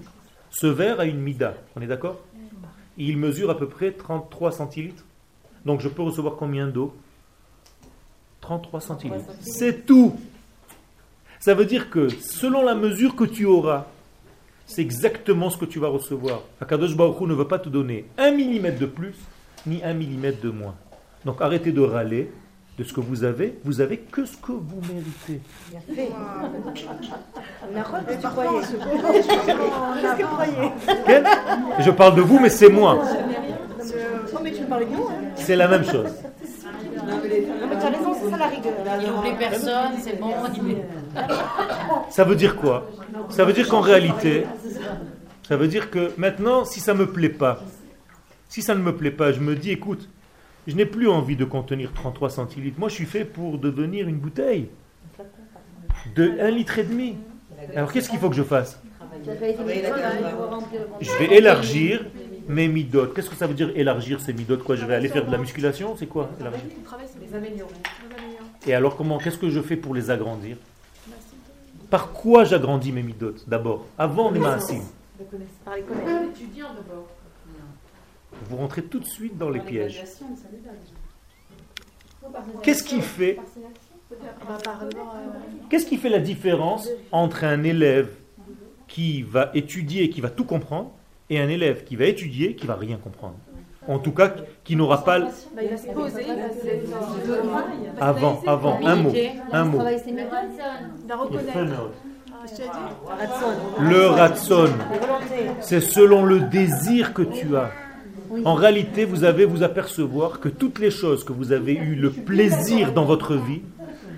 ce verre a une mida, on est d'accord? Il mesure à peu près 33 centilitres. Donc je peux recevoir combien d'eau? 33 centilitres. C'est tout. Ça veut dire que selon la mesure que tu auras, c'est exactement ce que tu vas recevoir. Akadosh Baruch ne veut pas te donner un millimètre de plus, ni un millimètre de moins. Donc arrêtez de râler de ce que vous avez, vous avez que ce que vous méritez. *laughs* *laughs* *laughs* Je parle de vous, mais c'est moi. C'est la même chose personne, c'est bon. *laughs* Ça veut dire quoi? Ça veut dire qu'en réalité, ça veut dire que maintenant, si ça ne me plaît pas, si ça ne me plaît pas, je me dis, écoute, je n'ai plus envie de contenir 33 centilitres. Moi, je suis fait pour devenir une bouteille de 1 litre et demi. Alors, qu'est-ce qu'il faut que je fasse? Je vais élargir mes midotes. Qu'est-ce que ça veut dire élargir ces midotes Quoi, je vais aller faire de la musculation C'est quoi Et alors comment Qu'est-ce que je fais pour les agrandir? Par quoi j'agrandis mes midotes d'abord? Avant les maasim. Vous rentrez tout de suite dans les pièges. Qu'est-ce qui fait Qu'est-ce qui fait la différence entre un élève qui va étudier, qui va tout comprendre, et un élève qui va étudier, qui va rien comprendre. En tout cas, qui n'aura pas. Avant, avant, un mot, un mot. Le ratson, c'est selon le désir que tu as. En réalité, vous avez vous apercevoir que toutes les choses que vous avez eu le plaisir dans votre vie,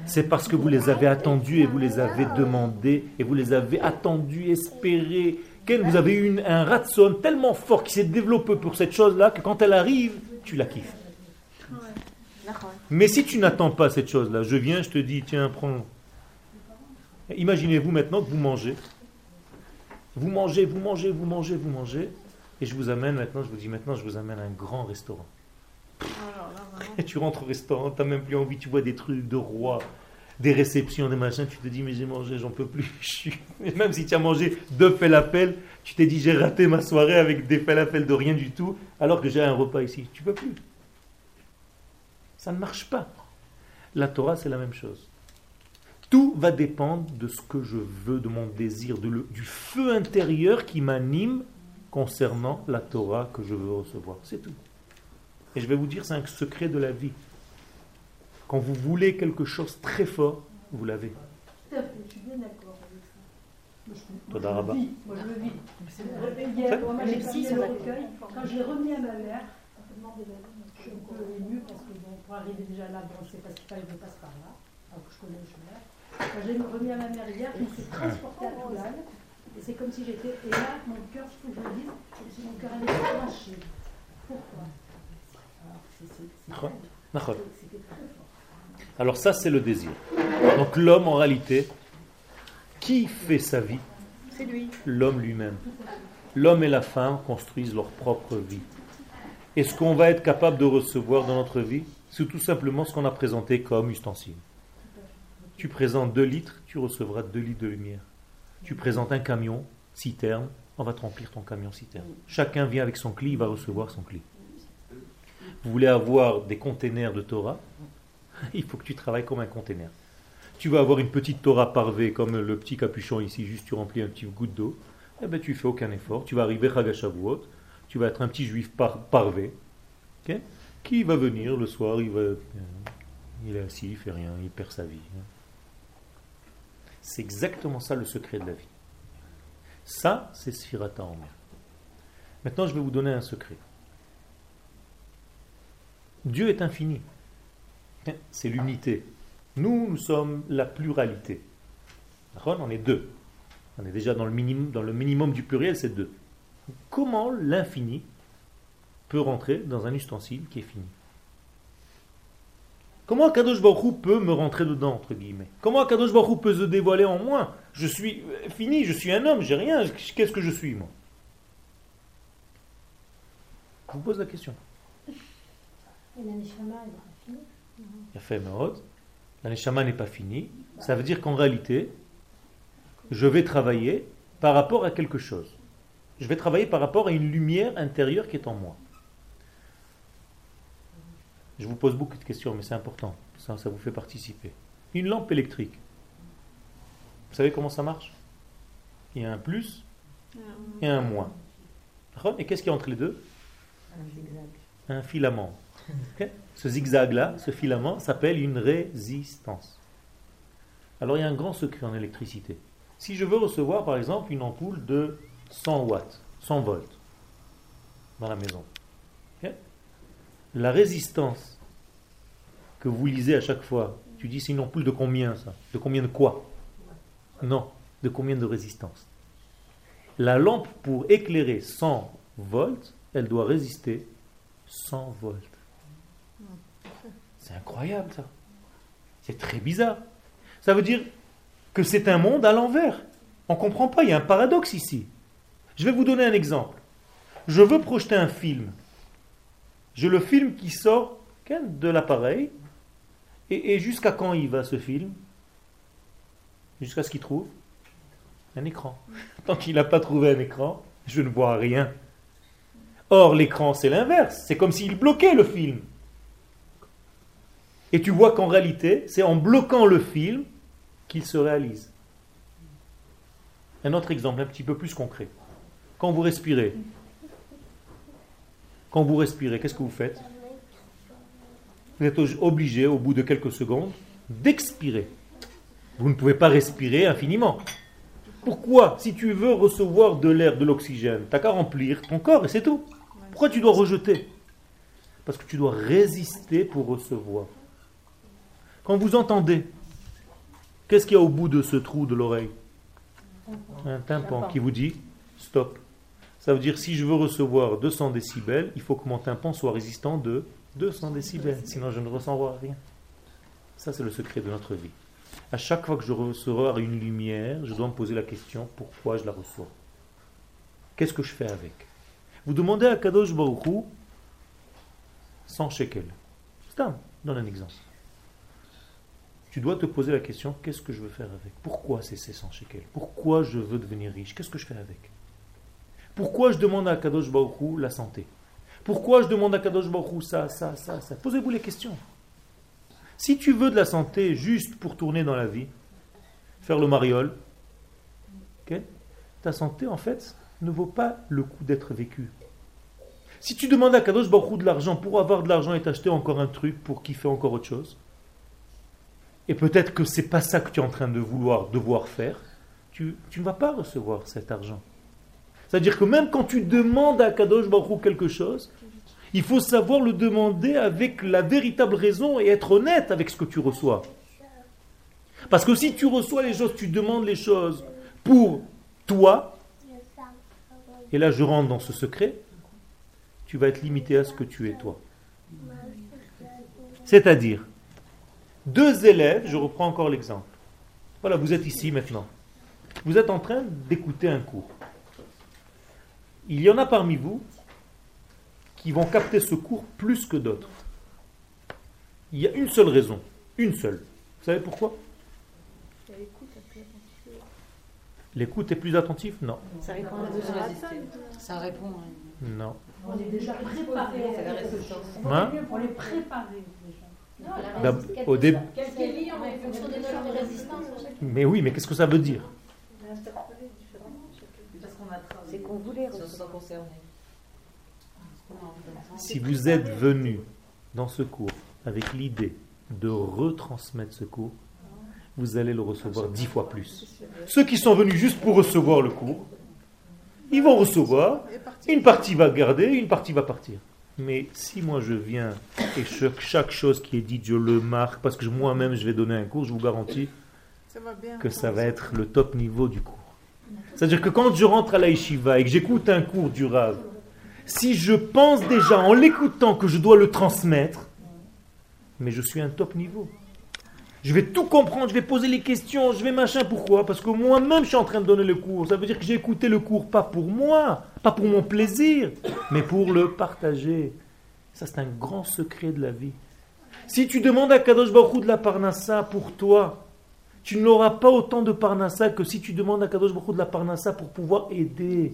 c'est parce que vous les avez attendues et vous les avez demandées et vous les avez attendues, espérées vous avez eu un ratson tellement fort qui s'est développé pour cette chose-là que quand elle arrive, tu la kiffes. Mais si tu n'attends pas cette chose-là, je viens, je te dis, tiens, prends. Imaginez-vous maintenant que vous mangez. Vous mangez, vous mangez, vous mangez, vous mangez. Et je vous amène maintenant, je vous dis maintenant, je vous amène à un grand restaurant. Et tu rentres au restaurant, tu n'as même plus envie, tu vois des trucs de roi, des réceptions, des machins, tu te dis, mais j'ai mangé, j'en peux plus. *laughs* Même si tu as mangé deux falafels, tu t'es dit, j'ai raté ma soirée avec des falafels de rien du tout, alors que j'ai un repas ici. Tu peux plus. Ça ne marche pas. La Torah, c'est la même chose. Tout va dépendre de ce que je veux, de mon désir, de du feu intérieur qui m'anime concernant la Torah que je veux recevoir. C'est tout. Et je vais vous dire, c'est un secret de la vie. Quand vous voulez quelque chose très fort, vous l'avez. Je suis bien d'accord avec ça. Moi, je le vis. Quand je l'ai remis à ma mère, je suis un peu émue parce que bon, pour arriver déjà là, bon, c'est parce qu'il fallait que je passe par là, alors que je connais le chemin. Quand j'ai remis à ma mère hier, il s'est transporté à Toulane. Et c'est comme si j'étais. Et là, mon cœur, je je le si mon cœur allait se Pourquoi? Alors, c'était très fort. Alors ça, c'est le désir. Donc l'homme, en réalité, qui fait sa vie? C'est lui. L'homme lui-même. L'homme et la femme construisent leur propre vie. Et ce qu'on va être capable de recevoir dans notre vie, c'est tout simplement ce qu'on a présenté comme ustensile. Tu présentes 2 litres, tu recevras 2 litres de lumière. Tu présentes un camion, citerne, on va te remplir ton camion citerne. Chacun vient avec son cli, il va recevoir son cli. Vous voulez avoir des containers de Torah? *laughs* il faut que tu travailles comme un conteneur. Tu vas avoir une petite Torah parvée comme le petit capuchon ici, juste tu remplis un petit goutte d'eau, eh ben tu fais aucun effort, tu vas arriver à Shavuot, Tu vas être un petit juif par, parvé, qui va venir le soir, il, euh, il est assis, il fait rien, il perd sa vie. C'est exactement ça le secret de la vie. Ça, c'est Sphirata en Maintenant, je vais vous donner un secret. Dieu est infini. C'est l'unité. Nous, nous sommes la pluralité. On est deux. On est déjà dans le minimum, du pluriel, c'est deux. Comment l'infini peut rentrer dans un ustensile qui est fini? Comment Kadosh Baruch peut me rentrer dedans, entre guillemets? Comment Kadosh Baruch peut se dévoiler en moi? Je suis fini, je suis un homme, j'ai rien. Qu'est-ce que je suis, moi? Je vous pose la question. Fini Il a fait L'aneshama n'est pas fini. Ça veut dire qu'en réalité, je vais travailler par rapport à quelque chose. Je vais travailler par rapport à une lumière intérieure qui est en moi. Je vous pose beaucoup de questions, mais c'est important. Ça, ça vous fait participer. Une lampe électrique. Vous savez comment ça marche? Il y a un plus et un moins. Et qu'est-ce qu'il y a entre les deux? Un filament. Ce zigzag-là, ce filament, s'appelle une résistance. Alors il y a un grand secret en électricité. Si je veux recevoir par exemple une ampoule de 100 watts, 100 volts dans la maison, la résistance que vous lisez à chaque fois, tu dis c'est une ampoule de combien ça? De combien de quoi? Non, de combien de résistance? La lampe pour éclairer 100 volts, elle doit résister 100 volts. C'est incroyable ça. C'est très bizarre. Ça veut dire que c'est un monde à l'envers. On ne comprend pas, il y a un paradoxe ici. Je vais vous donner un exemple. Je veux projeter un film. J'ai le film qui sort de l'appareil. Et, jusqu'à quand il va ce film? Jusqu'à ce qu'il trouve un écran. *laughs* Tant qu'il n'a pas trouvé un écran, je ne vois rien. Or, l'écran, c'est l'inverse. C'est comme s'il bloquait le film. Et tu vois qu'en réalité, c'est en bloquant le film qu'il se réalise. Un autre exemple un petit peu plus concret. Quand vous respirez, quand vous respirez, qu'est-ce que vous faites? Vous êtes obligé, au bout de quelques secondes, d'expirer. Vous ne pouvez pas respirer infiniment. Pourquoi? Si tu veux recevoir de l'air, de l'oxygène, tu n'as qu'à remplir ton corps et c'est tout. Pourquoi tu dois rejeter? Parce que tu dois résister pour recevoir. Quand vous entendez, qu'est-ce qu'il y a au bout de ce trou de l'oreille Un tympan qui vous dit stop. Ça veut dire si je veux recevoir 200 décibels, il faut que mon tympan soit résistant de 200 décibels, sinon je ne ressens rien. Ça, c'est le secret de notre vie. À chaque fois que je reçois une lumière, je dois me poser la question pourquoi je la reçois? Qu'est-ce que je fais avec? Vous demandez à Kadosh Baruch 100 shekels. Stam, donne un exemple tu dois te poser la question qu'est-ce que je veux faire avec? Pourquoi c'est ces 100 shekels Pourquoi je veux devenir riche? Qu'est-ce que je fais avec? Pourquoi je demande à Kadosh Baruch la santé? Pourquoi je demande à Kadosh Baruch ça, ça, ça, ça? Posez-vous les questions. Si tu veux de la santé juste pour tourner dans la vie, faire le mariole, ta santé en fait ne vaut pas le coup d'être vécu. Si tu demandes à Kadosh Baruch de l'argent pour avoir de l'argent et t'acheter encore un truc pour kiffer encore autre chose, et peut-être que c'est pas ça que tu es en train de vouloir, devoir faire, tu, ne vas pas recevoir cet argent. C'est-à-dire que même quand tu demandes à Kadosh Baruch quelque chose, il faut savoir le demander avec la véritable raison et être honnête avec ce que tu reçois. Parce que si tu reçois les choses, tu demandes les choses pour toi, et là je rentre dans ce secret, tu vas être limité à ce que tu es toi. C'est-à-dire, deux élèves, je reprends encore l'exemple. Voilà, vous êtes ici maintenant. Vous êtes en train d'écouter un cours. Il y en a parmi vous qui vont capter ce cours plus que d'autres. Il y a une seule raison, une seule. Vous savez pourquoi? L'écoute est plus attentive? Non. Ça répond à Ça répond. Non. On est déjà préparé. Hein? On est préparé déjà. Au début. Mais oui, mais qu'est-ce que ça veut dire? C'est qu'on voulait Si vous êtes venu dans ce cours avec l'idée de retransmettre ce cours, vous allez le recevoir dix fois plus. Ceux qui sont venus juste pour recevoir le cours, ils vont recevoir, une partie va garder, une partie va partir. Mais si moi je viens et chaque chose qui est dite, je le marque, parce que moi-même je vais donner un cours, je vous garantis que ça va être le top niveau du cours. C'est-à-dire que quand je rentre à la yeshiva et que j'écoute un cours du Rav, si je pense déjà en l'écoutant que je dois le transmettre, mais je suis un top niveau. Je vais tout comprendre, je vais poser les questions, je vais machin. Pourquoi? Parce que moi-même, je suis en train de donner le cours. Ça veut dire que j'ai écouté le cours pas pour moi, pas pour mon plaisir, mais pour le partager. Ça, c'est un grand secret de la vie. Si tu demandes à Kadosh Baruch de la Parnassa pour toi, tu n'auras pas autant de Parnassa que si tu demandes à Kadosh Baruch de la Parnassa pour pouvoir aider.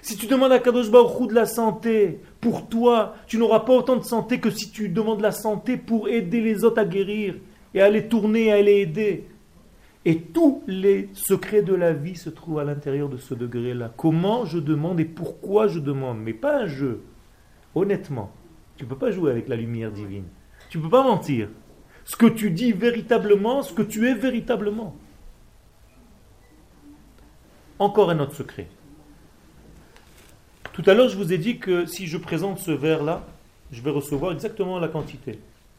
Si tu demandes à Kadosh Baruch de la santé pour toi, tu n'auras pas autant de santé que si tu demandes la santé pour aider les autres à guérir et à les tourner, à les aider. Et tous les secrets de la vie se trouvent à l'intérieur de ce degré-là. Comment je demande et pourquoi je demande, mais pas un jeu. Honnêtement, tu ne peux pas jouer avec la lumière divine. Tu ne peux pas mentir. Ce que tu dis véritablement, ce que tu es véritablement. Encore un autre secret. Tout à l'heure, je vous ai dit que si je présente ce verre-là, je vais recevoir exactement la quantité.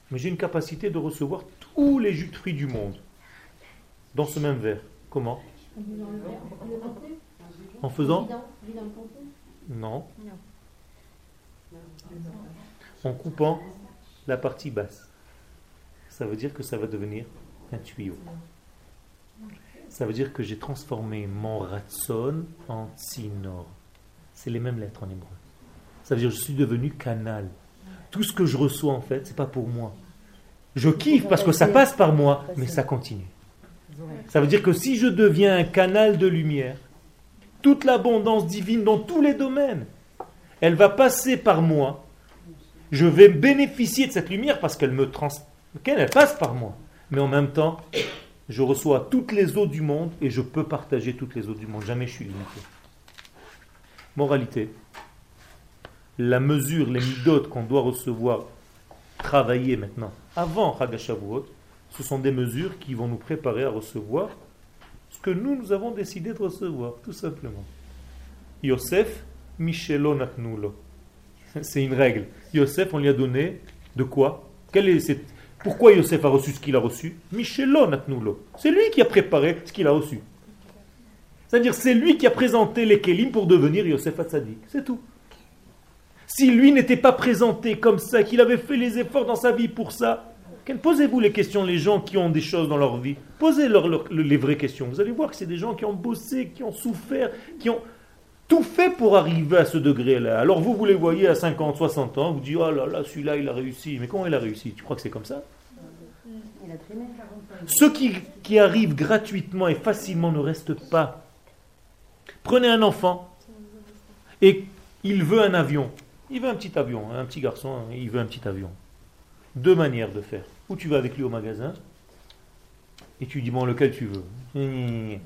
Mais j'ai une capacité de recevoir tous les jus de fruits du monde dans ce même verre. Comment En faisant Non. En coupant la partie basse. Ça veut dire que ça va devenir un tuyau. Ça veut dire que j'ai transformé mon ratson en tsinor. C'est les mêmes lettres en hébreu. Ça veut dire que je suis devenu canal. Tout ce que je reçois, en fait, c'est pas pour moi. Je kiffe parce que ça passe par moi, mais ça continue. Ça veut dire que si je deviens un canal de lumière, toute l'abondance divine dans tous les domaines, elle va passer par moi. Je vais bénéficier de cette lumière parce qu'elle me trans... Elle passe par moi. Mais en même temps, je reçois toutes les eaux du monde et je peux partager toutes les eaux du monde. Jamais je suis limité. Moralité. La mesure, les midotes qu'on doit recevoir, travailler maintenant, avant Chagashavuot, ce sont des mesures qui vont nous préparer à recevoir ce que nous, nous avons décidé de recevoir, tout simplement. Yosef, Michelo Natnulo. *laughs* C'est une règle. Yosef, on lui a donné de quoi? Quelle est. Pourquoi Yosef a reçu ce qu'il a reçu? Michelo Natnulo. C'est lui qui a préparé ce qu'il a reçu. C'est-à-dire, c'est lui qui a présenté les Kélim pour devenir Yosef Hatzadik. C'est tout. Si lui n'était pas présenté comme ça, qu'il avait fait les efforts dans sa vie pour ça, posez-vous les questions, les gens qui ont des choses dans leur vie? Posez-leur les vraies questions. Vous allez voir que c'est des gens qui ont bossé, qui ont souffert, qui ont tout fait pour arriver à ce degré-là. Alors vous, vous les voyez à 50, 60 ans, vous dites, oh là là, celui-là, il a réussi. Mais comment il a réussi? Tu crois que c'est comme ça? Ceux qui, qui arrivent gratuitement et facilement ne restent pas Prenez un enfant et il veut un avion. Il veut un petit avion, un petit garçon, il veut un petit avion. Deux manières de faire. Ou tu vas avec lui au magasin et tu dis bon lequel tu veux.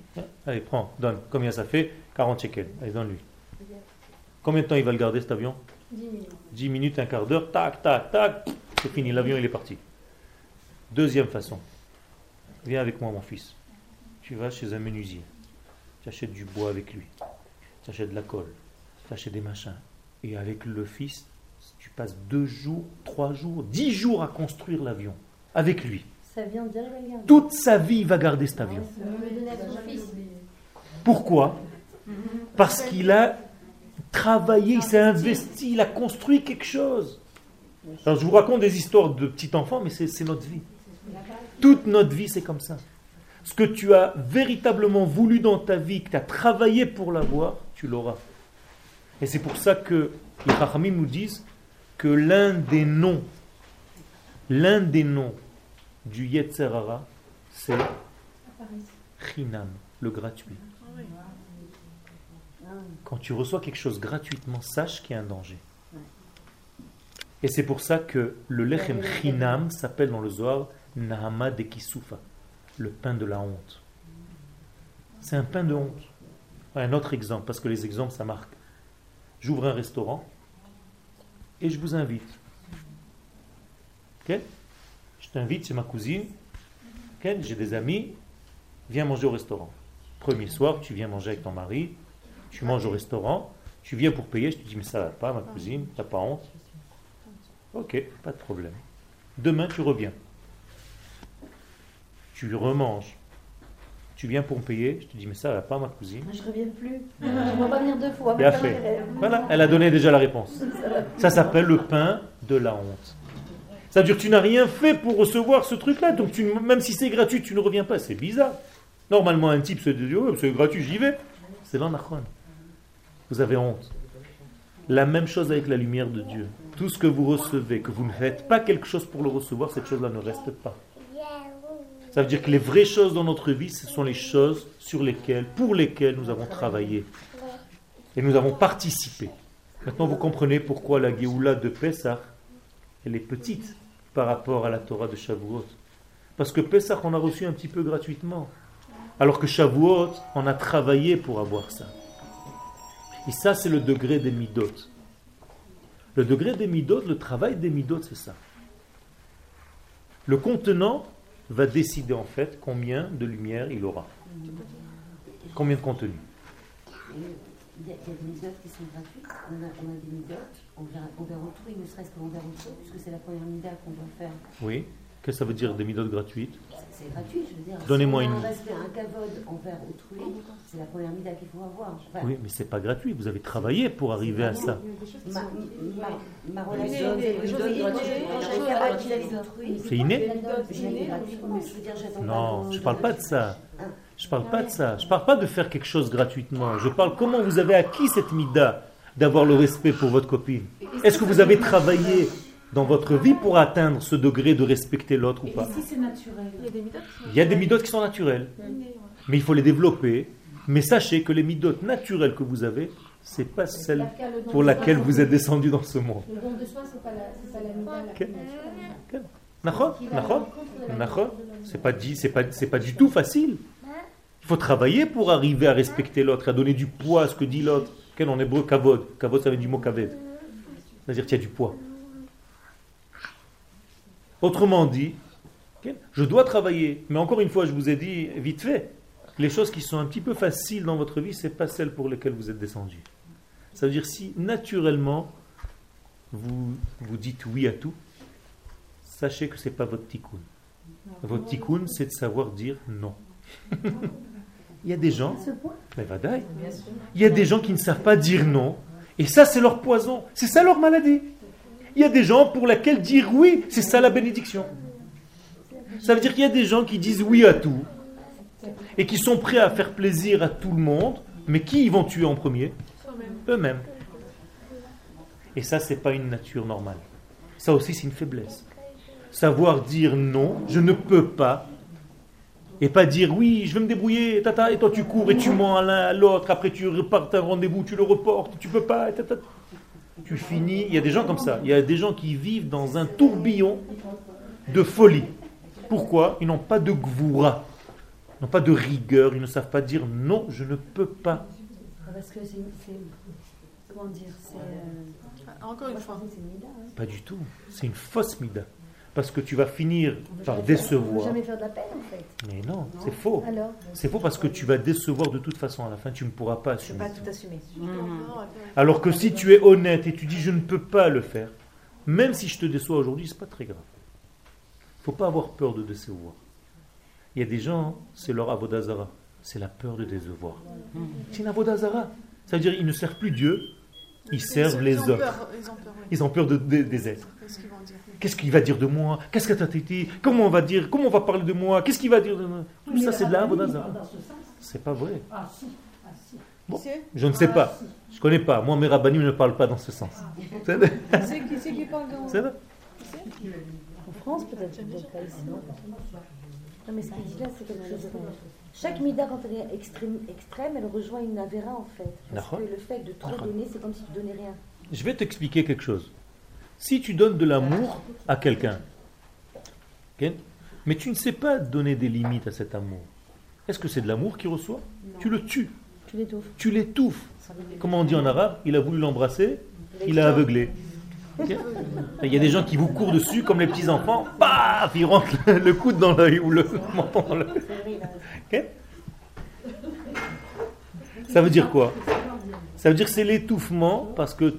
Allez, prends, donne. Combien ça fait 40 shekels. Allez, donne-lui. Combien de temps il va le garder cet avion 10 minutes. 10 minutes, un quart d'heure, tac, tac, tac, c'est fini, l'avion il est parti. Deuxième façon. Viens avec moi mon fils. Tu vas chez un menuisier tu achètes du bois avec lui, tu achètes de la colle, tu achètes des machins. Et avec le fils, tu passes deux jours, trois jours, dix jours à construire l'avion. Avec lui. Toute sa vie, il va garder cet avion. Pourquoi Parce qu'il a travaillé, il s'est investi, il a construit quelque chose. Alors je vous raconte des histoires de petits enfants, mais c'est notre vie. Toute notre vie, c'est comme ça ce que tu as véritablement voulu dans ta vie, que tu as travaillé pour l'avoir, tu l'auras. Et c'est pour ça que les Rachamim nous disent que l'un des noms, l'un des noms du Yetzerara, c'est Chinam, le gratuit. Quand tu reçois quelque chose gratuitement, sache qu'il y a un danger. Et c'est pour ça que le Lechem Chinam s'appelle dans le Zohar Nahama de Kisufa le pain de la honte. C'est un pain de honte. Un autre exemple, parce que les exemples, ça marque. J'ouvre un restaurant et je vous invite. Je t'invite c'est ma cousine. J'ai des amis. Viens manger au restaurant. Premier soir, tu viens manger avec ton mari. Tu manges au restaurant. Tu viens pour payer. Je te dis, mais ça va pas, ma cousine. T'as pas honte? Ok, pas de problème. Demain, tu reviens. Tu remanges. Tu viens pour me payer. Je te dis, mais ça va pas, ma cousine. Je reviens plus. *laughs* Je ne vais pas venir deux fois. Bien fait. Voilà, elle a donné déjà la réponse. Ça s'appelle le pain de la honte. Ça veut dire que tu n'as rien fait pour recevoir ce truc-là. Donc tu, même si c'est gratuit, tu ne reviens pas. C'est bizarre. Normalement, un type se dit, oh, c'est gratuit, j'y vais. C'est l'anachron. Vous avez honte. La même chose avec la lumière de Dieu. Tout ce que vous recevez, que vous ne faites pas quelque chose pour le recevoir, cette chose-là ne reste pas. Ça veut dire que les vraies choses dans notre vie, ce sont les choses sur lesquelles, pour lesquelles nous avons travaillé. Et nous avons participé. Maintenant, vous comprenez pourquoi la Géoula de Pessah, elle est petite par rapport à la Torah de Shavuot. Parce que Pessah, on a reçu un petit peu gratuitement. Alors que Shavuot, on a travaillé pour avoir ça. Et ça, c'est le degré des midot. Le degré des midot, le travail des midot, c'est ça. Le contenant va décider en fait combien de lumière il aura. Combien de contenu. Il y, a, des midotes qui sont gratuites. On a, on a des midotes envers, envers autrui, ne serait-ce qu'envers autrui, puisque c'est la première mida qu'on doit faire. Oui. Qu'est-ce que ça veut dire des midotes gratuites C'est gratuit, je veux dire. Donnez-moi si une. Un respect, un cavode envers autrui, c'est la première mida qu'il faut avoir. Enfin, Oui, mais c'est pas gratuit. Vous avez travaillé pour arriver à ça. ma, ma, ma relation. C'est inné Non, je parle pas de ça. Je parle pas de ça. Je parle pas de faire quelque chose gratuitement. Je parle comment vous avez acquis cette mida d'avoir le respect pour votre copine. Est-ce que vous avez travaillé dans votre vie pour atteindre ce degré de respecter l'autre ou Et pas si c'est naturel Il y a des midotes qui sont naturelles, mais il faut les développer. Mais sachez que les midotes naturelles que vous avez, c'est pas celle pour laquelle vous êtes descendu dans ce monde. Le don de soi, c'est pas la, C'est pas dit, c'est pas, c'est pas du tout facile. Il faut travailler pour arriver à respecter l'autre, à donner du poids à ce que dit l'autre. Quel en hébreu kavod Kavod, ça vient du mot kaved. C'est-à-dire qu'il y a du poids. Autrement dit, je dois travailler. Mais encore une fois, je vous ai dit vite fait, les choses qui sont un petit peu faciles dans votre vie, ce n'est pas celles pour lesquelles vous êtes descendu. Ça veut dire si naturellement vous, vous dites oui à tout, sachez que ce n'est pas votre tikkun. Votre tikkun, c'est de savoir dire non. *laughs* Il y a des gens, mais il y a des gens qui ne savent pas dire non, et ça c'est leur poison, c'est ça leur maladie. Il y a des gens pour lesquels dire oui, c'est ça la bénédiction. Ça veut dire qu'il y a des gens qui disent oui à tout, et qui sont prêts à faire plaisir à tout le monde, mais qui ils vont tuer en premier Eux-mêmes. Et ça, c'est pas une nature normale. Ça aussi, c'est une faiblesse. Savoir dire non, je ne peux pas, et pas dire oui, je vais me débrouiller, tata, et toi tu cours et tu mens à l'un à l'autre, après tu repartes un rendez-vous, tu le reportes, tu peux pas, tata. Tu finis, il y a des gens comme ça, il y a des gens qui vivent dans un tourbillon de folie. Pourquoi? Ils n'ont pas de gvoura, ils n'ont pas de rigueur, ils ne savent pas dire non, je ne peux pas. Parce que c'est. Comment dire C'est. euh, Encore une fois. pensais que c'est une mida. hein. Pas du tout, c'est une fausse mida. Parce que tu vas finir par On décevoir. jamais faire de la peine en fait. Mais non, c'est faux. Alors C'est faux parce que tu vas décevoir de toute façon. À la fin, tu ne pourras pas Je assumer. pas tout assumer. Alors que si tu es honnête et tu dis je ne peux pas le faire, même si je te déçois aujourd'hui, c'est pas très grave. Il faut pas avoir peur de décevoir. Il y a des gens, c'est leur avodazara. C'est la peur de décevoir. C'est une avodazara. Ça veut dire ils ne servent plus Dieu, ils servent les ils ont hommes. peur, ils ont peur, oui. Ils ont peur de- de- des êtres. Qu'est-ce qu'il va dire de moi? Qu'est-ce que t'as été Comment on va dire? Comment on va parler de moi? Qu'est-ce qu'il va dire de moi? Tout Mais ça, c'est de la. C'est pas vrai. Ah si, ah si. Bon. Je ne sais Ah, pas. si. Je connais pas. Moi, mes rabbinim ne parlent pas dans ce sens. C'est vrai. *laughs* C'est qui, c'est qui parle dans... C'est vrai. En France peut-être, peut-être pas ici. Non mais ce qu'il dit là c'est quelque chose de... Chaque mida quand elle est extrême, extrême elle rejoint une avéra en fait. Parce que le fait de trop donner c'est comme si tu donnais rien. Je vais t'expliquer quelque chose. Si tu donnes de l'amour à quelqu'un, mais tu ne sais pas donner des limites à cet amour, est-ce que c'est de l'amour qu'il reçoit? Tu le tues, Tu l'étouffes. tu l'étouffes. Comment on dit en arabe? Il a voulu l'embrasser, il a aveuglé. Il y a des gens qui vous courent dessus comme les petits enfants, paf, ils rentrent le, coude dans l'œil ou le menton. Dans l'œil. Ça veut dire quoi? Ça veut dire que c'est l'étouffement parce que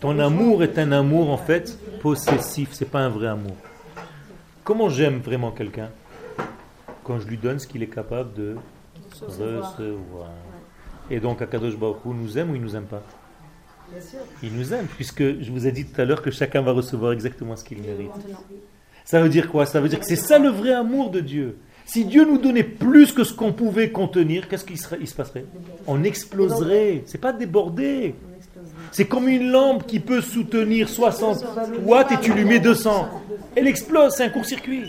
ton amour est un amour en fait possessif, c'est pas un vrai amour. Comment j'aime vraiment quelqu'un? Quand je lui donne ce qu'il est capable de recevoir. Et donc Akadosh Baruch Hu nous aime ou il nous aime pas? Il nous aime, puisque je vous ai dit tout à l'heure que chacun va recevoir exactement ce qu'il mérite. Ça veut dire quoi? Ça veut dire que c'est ça le vrai amour de Dieu. Si Dieu nous donnait plus que ce qu'on pouvait contenir, qu'est-ce qui se passerait? On exploserait. C'est pas déborder. C'est comme une lampe qui peut soutenir 60 watts et tu lui mets 200. Elle explose, c'est un court-circuit.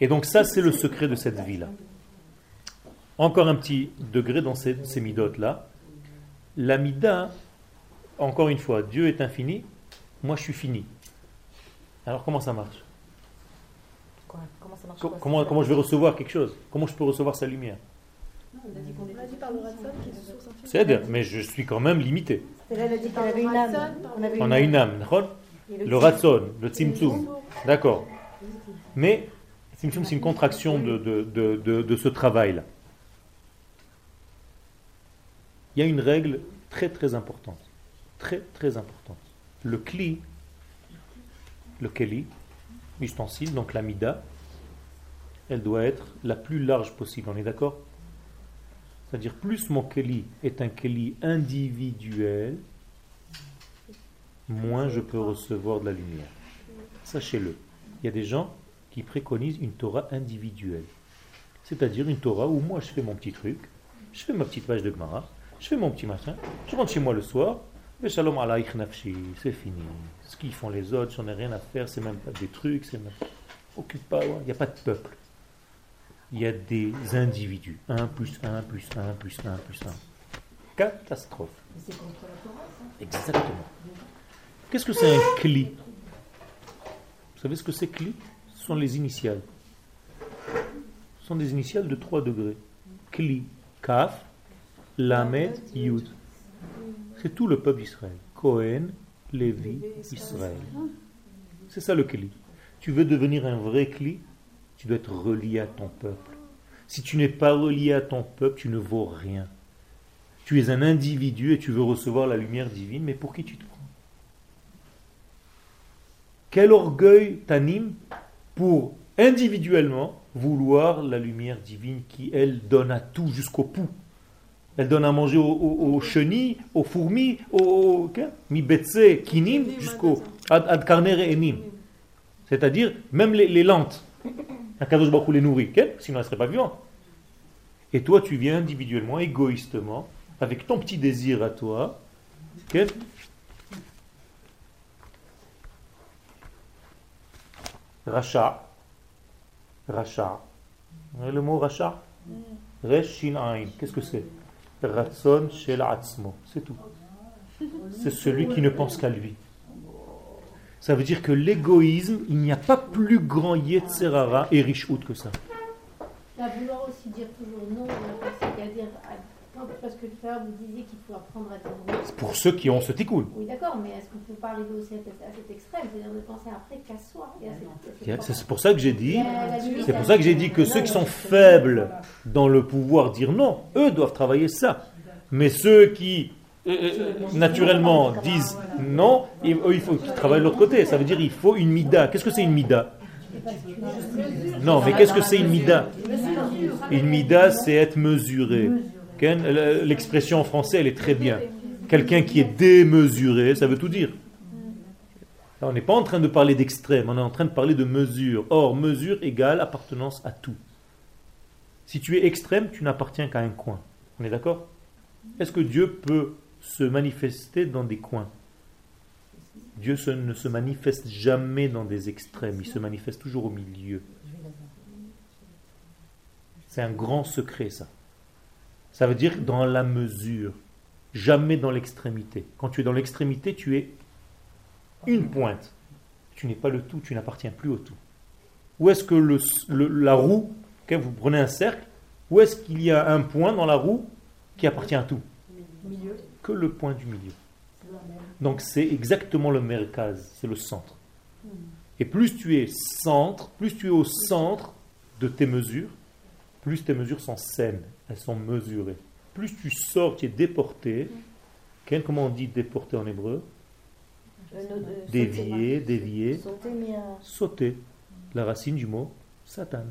Et donc ça, c'est le secret de cette vie-là. Encore un petit degré dans ces, ces midotes-là. La mida, encore une fois, Dieu est infini, moi je suis fini. Alors comment ça marche? Ça comment je vais recevoir quelque chose? Comment je peux recevoir sa lumière? C'est-à-dire, mais je suis quand même limité. On, avait On a une âme, le ratson, le tzimtzum, d'accord. Mais tzimtzum, c'est une contraction de, de, de, de- de ce travail-là. Il y a une règle très très importante, très très importante. Le kli, le keli, l'ustensile, donc la mida, elle doit être la plus large possible, on est d'accord? C'est-à-dire plus mon keli est un keli individuel, moins je peux recevoir de la lumière. Sachez-le, il y a des gens qui préconisent une Torah individuelle. C'est-à-dire une Torah où moi je fais mon petit truc, je fais ma petite page de Gemara, je fais mon petit machin, je rentre chez moi le soir, mais shalom alaïch nafshi, c'est fini. Ce qu'ils font les autres, j'en ai rien à faire, c'est même pas des trucs, c'est même... Occupe pas, il n'y a pas de peuple. Il y a des individus. 1 plus 1 plus 1 plus 1 plus 1. Catastrophe. C'est contre la Torah, ça? Exactement. Qu'est-ce que c'est un cli? Vous savez ce que c'est cli? Ce sont les initiales. Ce sont des initiales de 3 degrés. Cli, Kaf, Lamed, Yud. C'est tout le peuple d'Israël. Cohen, Lévi, Israël. C'est ça le cli. Tu veux devenir un vrai cli? Tu dois être relié à ton peuple. Si tu n'es pas relié à ton peuple, tu ne vaux rien. Tu es un individu et tu veux recevoir la lumière divine, mais pour qui tu te prends Quel orgueil t'anime pour individuellement vouloir la lumière divine qui, elle, donne à tout jusqu'au pouls Elle donne à manger aux, aux- aux chenilles, aux fourmis, aux kinim, jusqu'au ad, et enim. C'est-à-dire, même les, les lentes. Akadosh Baruch les nourrit, sinon elles ne seraient pas vivantes. Et toi, tu viens individuellement, égoïstement, avec ton petit désir à toi. Racha. Racha. Vous voyez le mot racha Resh shin ain. Qu'est-ce que c'est? Ratson shel atzmo. C'est tout. C'est celui qui ne pense qu'à lui. Ça veut dire que l'égoïsme, il n'y a pas plus grand Yetzerara et Rishut que ça. À vouloir aussi dire toujours non à la c'est-à-dire, non, parce que tout à l'heure vous disiez qu'il faut apprendre à dire non. Pour ceux qui ont ce tikkun. Oui, d'accord, mais est-ce qu'on ne peut pas arriver aussi à, cet- à cet extrême, c'est-à-dire de penser après qu'à soi cette C'est c'est pour ça que j'ai dit, limite c'est pour ça que j'ai dit que ceux qui sont faibles dans le pouvoir dire non, eux doivent travailler ça. Mais ceux qui euh, euh, naturellement disent non, ils- eux, il faut qu'ils travaillent de l'autre côté. Ça veut dire il faut une mida. Qu'est-ce que c'est une mida? Non, mais qu'est-ce que c'est une mida? Une mida, c'est être mesuré. L'expression en français, elle est très bien. Quelqu'un qui est démesuré, ça veut tout dire. Là, on n'est pas en train de parler d'extrême, on est en train de parler de mesure. Or, mesure égale appartenance à tout. Si tu es extrême, tu n'appartiens qu'à un coin. On est d'accord? Est-ce que Dieu peut se manifester dans des coins Dieu ne se manifeste jamais dans des extrêmes, il se manifeste toujours au milieu. C'est un grand secret ça. Ça veut dire dans la mesure, jamais dans l'extrémité. Quand tu es dans l'extrémité, tu es une pointe. Tu n'es pas le tout, tu n'appartiens plus au tout. Où est-ce que la roue, ok, vous prenez un cercle, où est-ce qu'il y a un point dans la roue qui appartient à tout? Milieu. Que le point du milieu. Donc c'est exactement le merkaz, c'est le centre. Et plus tu es centre, plus tu es au centre de tes mesures, plus tes mesures sont saines, elles sont mesurées. Plus tu sors, tu es déporté. Quel, comment on dit déporté en hébreu? Dévié, dévié, sauter. La racine du mot Satan.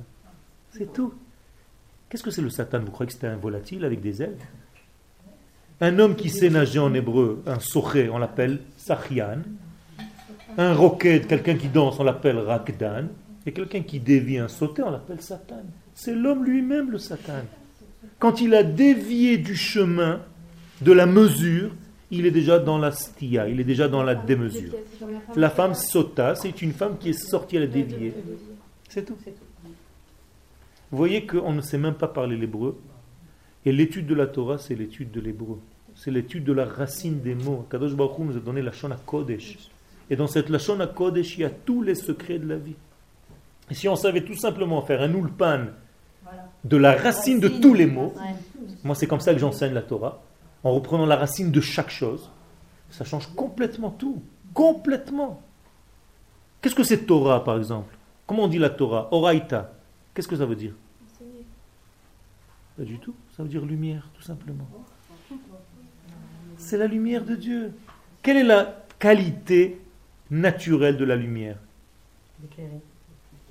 C'est tout. Qu'est-ce que c'est le Satan? Vous croyez que c'était un volatile avec des ailes? Un homme qui sait nager en hébreu, un soché, on l'appelle Sachian. Un roquette, quelqu'un qui danse, on l'appelle Rakdan. Et quelqu'un qui dévie un sauté, on l'appelle Satan. C'est l'homme lui-même le Satan. Quand il a dévié du chemin, de la mesure, il est déjà dans la stia, il est déjà dans la démesure. La femme sota, c'est une femme qui est sortie, à la dévier. C'est tout. Vous voyez qu'on ne sait même pas parler l'hébreu. Et l'étude de la Torah, c'est l'étude de l'hébreu. C'est l'étude de la racine des mots. Kadosh Baruch Hu nous a donné la Shona Kodesh. Et dans cette Lashon Kodesh, il y a tous les secrets de la vie. Et si on savait tout simplement faire un ulpan de la racine de tous les mots, moi c'est comme ça que j'enseigne la Torah, en reprenant la racine de chaque chose, ça change complètement tout. Complètement. Qu'est-ce que c'est Torah par exemple? Comment on dit la Torah? Oraita. Qu'est-ce que ça veut dire? Pas du tout. Ça veut dire lumière, tout simplement. C'est la lumière de Dieu. Quelle est la qualité naturelle de la lumière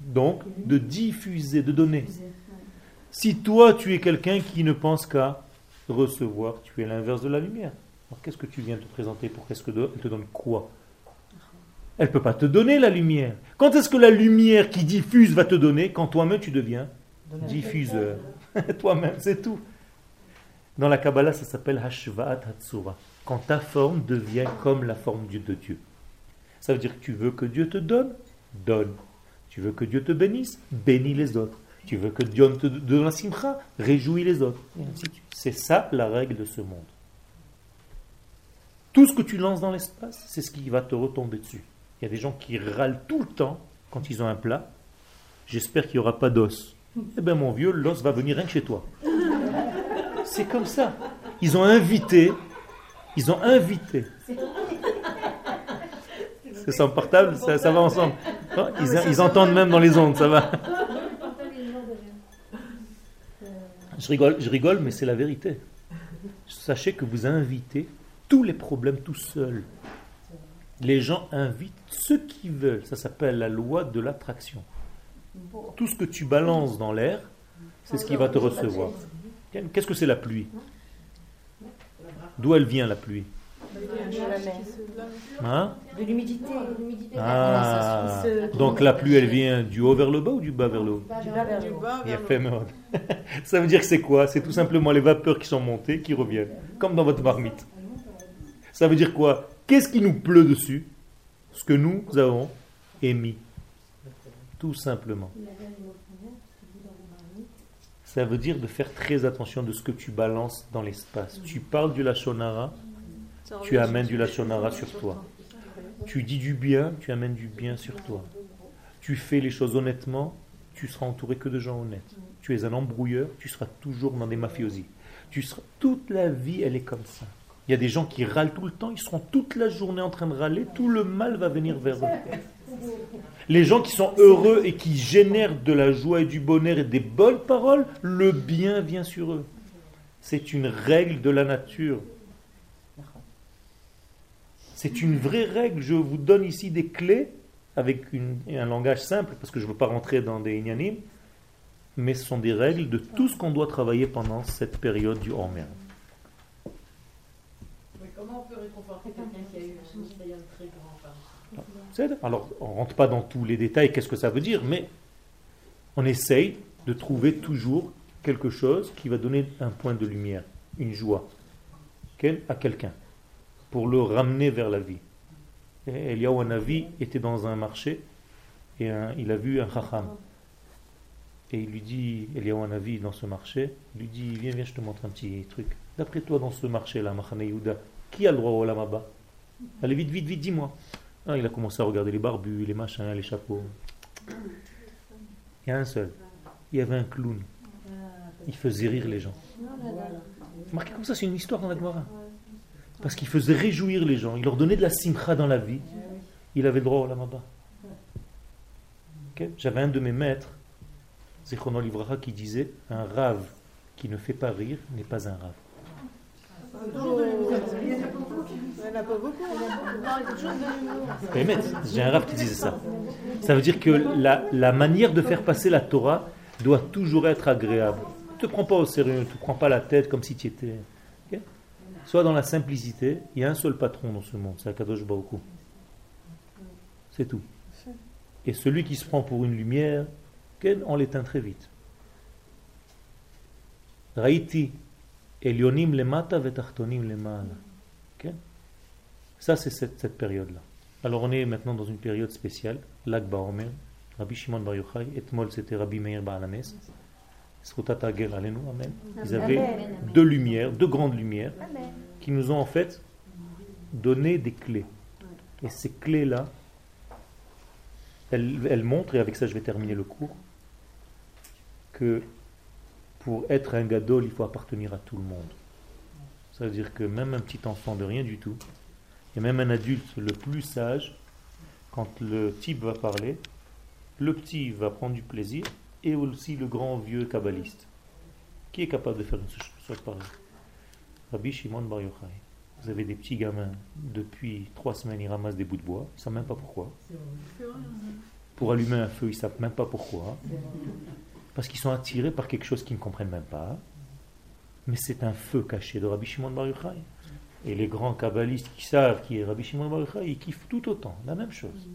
Donc, de diffuser, de donner. Si toi, tu es quelqu'un qui ne pense qu'à recevoir, tu es l'inverse de la lumière. Alors qu'est-ce que tu viens te présenter pour qu'est-ce que elle te donne quoi? Elle ne peut pas te donner la lumière. Quand est-ce que la lumière qui diffuse va te donner? Quand toi-même tu deviens diffuseur. *laughs* toi-même, c'est tout. Dans la Kabbalah, ça s'appelle Hashvaat Hatsura. Quand ta forme devient comme la forme de Dieu. Ça veut dire que tu veux que Dieu te donne Donne. Tu veux que Dieu te bénisse Bénis les autres. Tu veux que Dieu te donne la simcha Réjouis les autres. C'est ça la règle de ce monde. Tout ce que tu lances dans l'espace, c'est ce qui va te retomber dessus. Il y a des gens qui râlent tout le temps quand ils ont un plat. J'espère qu'il n'y aura pas d'os. Eh bien mon vieux, l'os va venir rien que chez toi. C'est comme ça. Ils ont invité, ils ont invité c'est ça portable, ça, va ensemble. Ils, entendent même dans les ondes, ça va. *laughs* Je rigole, je rigole mais c'est la vérité. Sachez que vous invitez tous les problèmes tout seuls. Les gens invitent ceux qui veulent. Ça s'appelle la loi de l'attraction. Tout ce que tu balances dans l'air, c'est ce qui va te recevoir. Qu'est-ce que c'est la pluie? D'où elle vient la pluie? Hein? De l'humidité. Ah, donc la pluie, elle vient du haut vers le bas ou du bas vers le haut? Du bas vers le haut. *laughs* Ça veut dire que c'est quoi? C'est tout simplement les vapeurs qui sont montées qui reviennent, comme dans votre marmite. Ça veut dire quoi? Qu'est-ce qui nous pleut dessus? Ce que nous avons émis. Tout simplement. Ça veut dire de faire très attention de ce que tu balances dans l'espace. Tu parles du Lachonara, tu amènes du Lachonara sur toi. Tu dis du bien, tu amènes du bien sur toi. Tu fais les choses honnêtement, tu seras entouré que de gens honnêtes. Tu es un embrouilleur, tu seras toujours dans des mafiosies. Tu seras, toute la vie, elle est comme ça. Il y a des gens qui râlent tout le temps, ils seront toute la journée en train de râler, tout le mal va venir vers eux. Les gens qui sont heureux et qui génèrent de la joie et du bonheur et des bonnes paroles, le bien vient sur eux. C'est une règle de la nature. C'est une vraie règle. Je vous donne ici des clés avec un langage simple, parce que je ne veux pas rentrer dans des ignanim, mais ce sont des règles de tout ce qu'on doit travailler pendant cette période du Homer. Comment on peut réconforter quelqu'un qui a eu un très grand Alors, on ne rentre pas dans tous les détails, qu'est-ce que ça veut dire, mais on essaye de trouver toujours quelque chose qui va donner un point de lumière, une joie à quelqu'un pour le ramener vers la vie. Eliyahu Navi était dans un marché et il a vu un chacham. Et il lui dit, Eliyahu Navi dans ce marché, il lui dit, viens, viens, je te montre un petit truc. D'après toi, dans ce marché-là, Machane Yehuda, qui a le droit au lamaba Allez, vite, vite, vite, dis-moi. Ah, il a commencé à regarder les barbus, les machins, les chapeaux. Il y a un seul. Il y avait un clown. Il faisait rire les gens. Marquez comme ça, c'est une histoire dans la Gemara. Parce qu'il faisait réjouir les gens, il leur donnait de la simcha dans la vie. Il avait le droit au lamaba. J'avais un de mes maîtres, Zichrono Livraha, qui disait Un rave qui ne fait pas rire n'est pas un rave. J'ai un rave qui disait ça. Ça veut dire que la, la, manière de faire passer la Torah doit toujours être agréable. Ne te prends pas au sérieux, ne te prends pas la tête comme si tu étais. Soit dans la simplicité, il y a un seul patron dans ce monde, c'est Akadosh Baruch C'est tout. Et celui qui se prend pour une lumière, on l'éteint très vite. Raïti, Elionim lemata vetartonim lemala. Ça, c'est cette, période-là. Alors, on est maintenant dans une période spéciale, l'Akba Omer, Rabbi Shimon Bar Yochai, Etmol, c'était Rabbi Meir Baalanes. Amen. Ils avaient deux lumières, deux grandes lumières, qui nous ont en fait donné des clés. Et ces clés-là, elles, montrent, et avec ça je vais terminer le cours, que pour être un gadol, il faut appartenir à tout le monde. Ça veut dire que même un petit enfant de rien du tout, et même un adulte le plus sage, quand le type va parler, le petit va prendre du plaisir, et aussi le grand vieux kabbaliste. Qui est capable de faire une chose pareille Rabbi Shimon Bar Yochai. Vous avez des petits gamins, depuis trois semaines, ils ramassent des bouts de bois, ils ne savent même pas pourquoi. Pour allumer un feu, ils ne savent même pas pourquoi. Parce qu'ils sont attirés par quelque chose qu'ils ne comprennent même pas. Mais c'est un feu caché de Rabbi Shimon Bar Yochai. Et les grands kabbalistes qui savent qui est Rabbi Shimon Bar Yochai, ils kiffent tout autant, la même chose.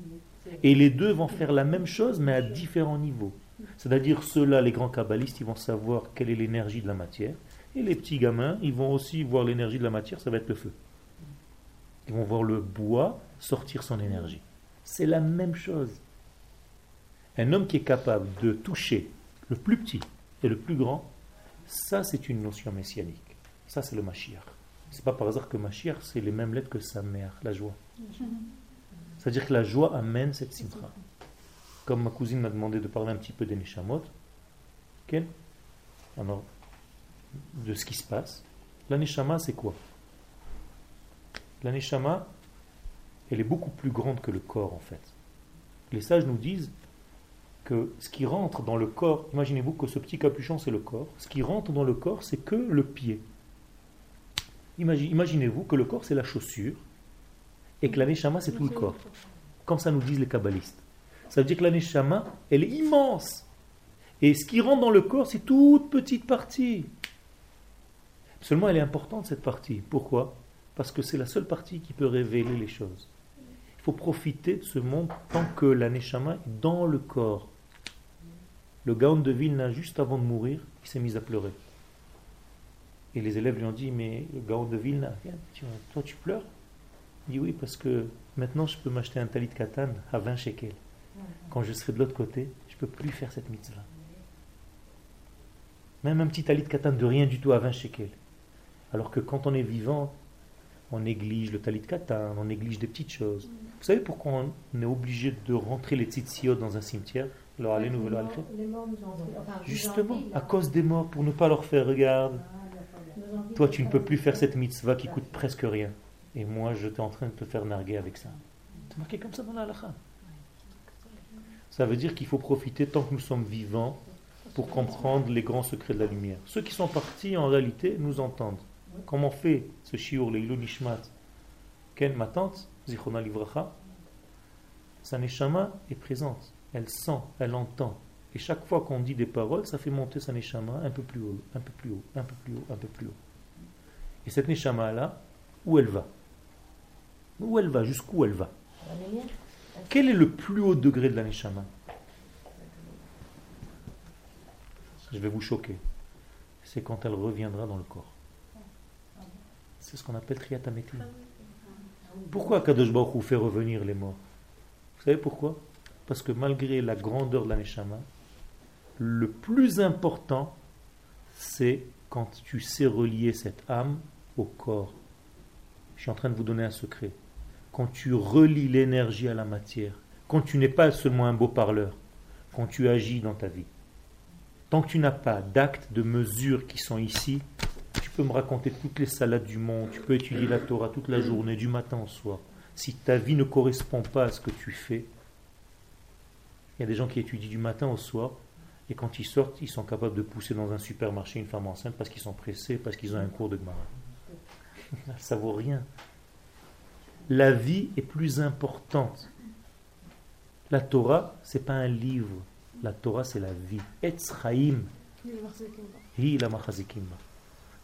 Et les deux vont faire la même chose, mais à différents niveaux. C'est-à-dire ceux-là, les grands kabbalistes, ils vont savoir quelle est l'énergie de la matière. Et les petits gamins, ils vont aussi voir l'énergie de la matière, ça va être le feu. Ils vont voir le bois sortir son énergie. C'est la même chose. Un homme qui est capable de toucher le plus petit et le plus grand, ça c'est une notion messianique. Ça c'est le Mashiach. C'est pas par hasard que Mashiach c'est les mêmes lettres que sa mère, la joie. *laughs* C'est-à-dire que la joie amène cette simcha. Comme ma cousine m'a demandé de parler un petit peu des Neshamot, alors, de ce qui se passe. La Neshama, c'est quoi? La Neshama, elle est beaucoup plus grande que le corps en fait. Les sages nous disent que ce qui rentre dans le corps, imaginez-vous que ce petit capuchon c'est le corps, ce qui rentre dans le corps c'est que le pied. Imaginez-vous que le corps c'est la chaussure et que la Neshama c'est tout le corps. Comme ça nous disent les kabbalistes. Ça veut dire que la neshama, elle est immense. Et ce qui rentre dans le corps, c'est toute petite partie. Seulement, elle est importante, cette partie. Pourquoi? Parce que c'est la seule partie qui peut révéler les choses. Il faut profiter de ce monde tant que la neshama est dans le corps. Le Gaon de Vilna, juste avant de mourir, il s'est mis à pleurer. Et les élèves lui ont dit, mais le Gaon de Vilna, toi tu pleures? Il dit oui, parce que maintenant je peux m'acheter un talit katan à 20 shekels. Quand je serai de l'autre côté, je ne peux plus faire cette mitzvah. Même un petit talit katan de rien du tout à 20 shekels. Alors que quand on est vivant, on néglige le talit katan, on néglige des petites choses. Vous savez pourquoi on est obligé de rentrer les tzitzit dans un cimetière? Justement, à cause des morts, pour ne pas leur faire regarde. Toi, tu ne peux plus faire cette mitzvah qui coûte presque rien. Et moi, je suis en train de te faire narguer avec ça. C'est marqué comme ça dans la halakha. Ça veut dire qu'il faut profiter tant que nous sommes vivants pour comprendre les grands secrets de la lumière. Ceux qui sont partis, en réalité, nous entendent. Comment fait ce shiur, le Nishmat? Ken, ma tante, Zichona Livracha, sa neshama est présente. Elle sent, elle entend. Et chaque fois qu'on dit des paroles, ça fait monter sa neshama un peu plus haut, un peu plus haut, un peu plus haut, un peu plus haut. Et cette neshama-là, où elle va? Où elle va? Jusqu'où elle va? Quel est le plus haut degré de la neshama? Je vais vous choquer. C'est quand elle reviendra dans le corps. C'est ce qu'on appelle triatamétine. Pourquoi Kadosh fait revenir les morts? Vous savez pourquoi? Parce que malgré la grandeur de la neshama, le plus important, c'est quand tu sais relier cette âme au corps. Je suis en train de vous donner un secret quand tu relis l'énergie à la matière, quand tu n'es pas seulement un beau parleur, quand tu agis dans ta vie. Tant que tu n'as pas d'actes, de mesures qui sont ici, tu peux me raconter toutes les salades du monde, tu peux étudier la Torah toute la journée, du matin au soir. Si ta vie ne correspond pas à ce que tu fais, il y a des gens qui étudient du matin au soir, et quand ils sortent, ils sont capables de pousser dans un supermarché une femme enceinte parce qu'ils sont pressés, parce qu'ils ont un cours de Gemara. *laughs* Ça vaut rien. La vie est plus importante. La Torah, c'est pas un livre. La Torah, c'est la vie. Etzraim.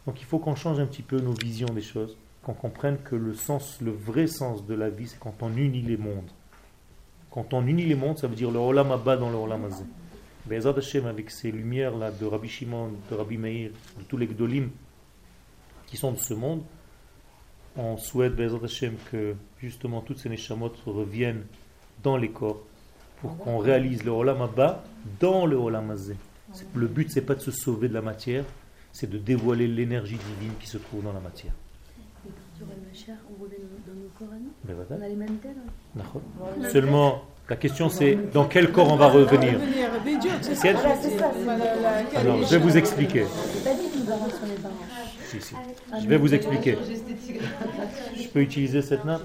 Donc il faut qu'on change un petit peu nos visions des choses, qu'on comprenne que le sens, le vrai sens de la vie, c'est quand on unit les mondes. Quand on unit les mondes, ça veut dire le Olam Abba dans le Olam Azé. Bezat Hashem, avec ces lumières-là de Rabbi Shimon, de Rabbi Meir, de tous les Gdolim qui sont de ce monde, on souhaite Bezat Hashem que justement toutes ces Neshamot reviennent dans les corps pour qu'on réalise le Olam Abba dans le Olam Azé. Le but, c'est pas de se sauver de la matière, c'est de dévoiler l'énergie divine qui se trouve dans la matière. On a les mêmes têtes. Seulement, la question c'est dans quel corps on va revenir Alors, je vais vous expliquer. Si, si. Je vais vous expliquer. Je peux utiliser cette nappe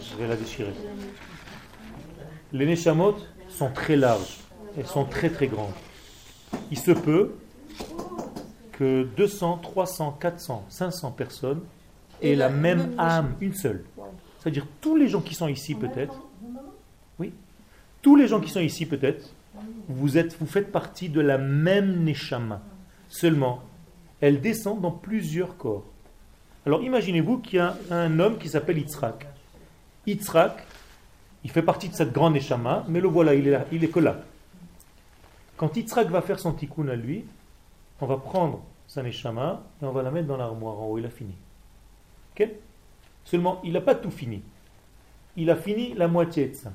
Je vais la déchirer. Les Neshamot sont très larges. Elles sont très très grandes. Il se peut que 200, 300, 400, 500 personnes aient la même âme, une seule. C'est-à-dire tous les gens qui sont ici peut-être, oui, tous les gens qui sont ici peut-être, vous, êtes, vous faites partie de la même Neshama. Seulement, elle descend dans plusieurs corps. Alors imaginez-vous qu'il y a un homme qui s'appelle Yitzhak. Yitzhak, il fait partie de cette grande Neshama, mais le voilà, il est, là, il est que là. Quand Yitzhak va faire son tikkun à lui, on va prendre sa neshama et on va la mettre dans l'armoire en haut. Il a fini. Ok? Seulement, il n'a pas tout fini. Il a fini la moitié de ça.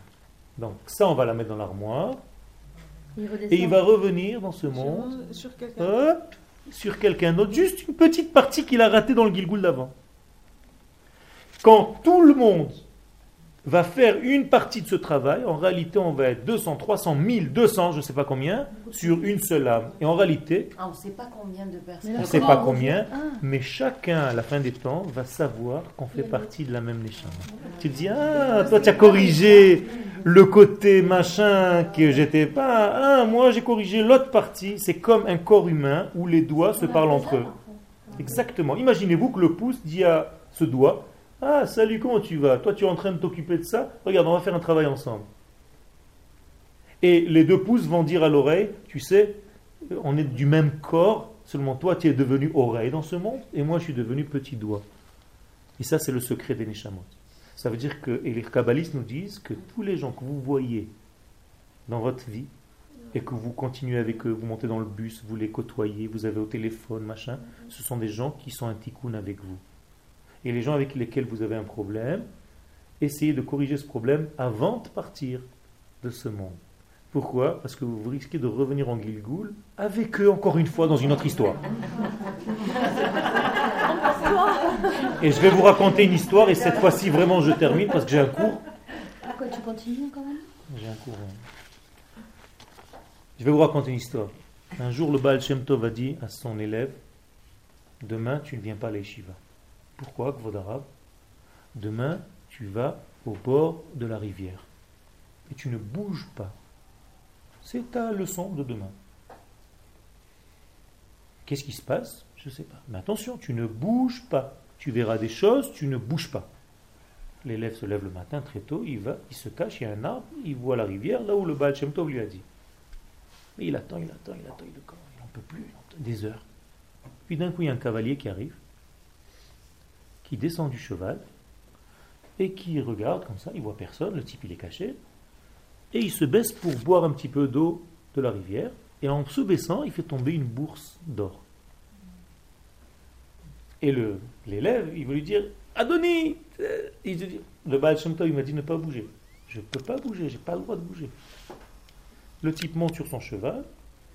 Donc, ça, on va la mettre dans l'armoire. Et il va revenir dans ce monde sur quelqu'un sur quelqu'un d'autre. Juste une petite partie qu'il a ratée dans le Gilgoul d'avant. Quand tout le monde va faire une partie de ce travail. En réalité, on va être 200, 300, 1000, 200, je ne sais pas combien, sur une seule âme. Et en réalité, ah, on ne sait pas combien de personnes. On ne sait pas combien, ah. mais chacun, à la fin des temps, va savoir qu'on fait partie de la même neshama. Tu te dis, ah, toi, tu as corrigé le côté machin que j'étais pas. Ah, moi, j'ai corrigé l'autre partie. C'est comme un corps humain où les doigts se parlent entre eux. Exactement. Imaginez-vous que le pouce dit à ce doigt, ah, salut, comment tu vas? Toi, tu es en train de t'occuper de ça? Regarde, on va faire un travail ensemble. Et les deux pouces vont dire à l'oreille, tu sais, on est du même corps, seulement toi, tu es devenu oreille dans ce monde, et moi, je suis devenu petit doigt. Et ça, c'est le secret des Neshamot. Ça veut dire que, et les kabbalistes nous disent que tous les gens que vous voyez dans votre vie, et que vous continuez avec eux, vous montez dans le bus, vous les côtoyez, vous avez au téléphone, machin, ce sont des gens qui sont un tikkun avec vous et les gens avec lesquels vous avez un problème, essayez de corriger ce problème avant de partir de ce monde. Pourquoi? Parce que vous risquez de revenir en Gilgoul avec eux encore une fois dans une autre histoire. Et je vais vous raconter une histoire et cette fois-ci vraiment je termine parce que j'ai un cours. Pourquoi tu continues quand même? J'ai un cours. Je vais vous raconter une histoire. Un jour le Baal Shem Tov a dit à son élève Demain tu ne viens pas à l'Eshiva. Pourquoi, Kvodarav Demain, tu vas au bord de la rivière. Et tu ne bouges pas. C'est ta leçon de demain. Qu'est-ce qui se passe? Je ne sais pas. Mais attention, tu ne bouges pas. Tu verras des choses, tu ne bouges pas. L'élève se lève le matin très tôt, il va, il se cache, il y a un arbre, il voit la rivière, là où le Baal lui a dit. Mais il attend, il attend, il attend, il n'en peut plus, des heures. Puis d'un coup, il y a un cavalier qui arrive, qui descend du cheval et qui regarde comme ça, il voit personne, le type il est caché, et il se baisse pour boire un petit peu d'eau de la rivière, et en se baissant, il fait tomber une bourse d'or. Et l'élève, il veut lui dire, Adoni il dit, Le Baal Shem il m'a dit ne pas bouger. Je ne peux pas bouger, j'ai pas le droit de bouger. Le type monte sur son cheval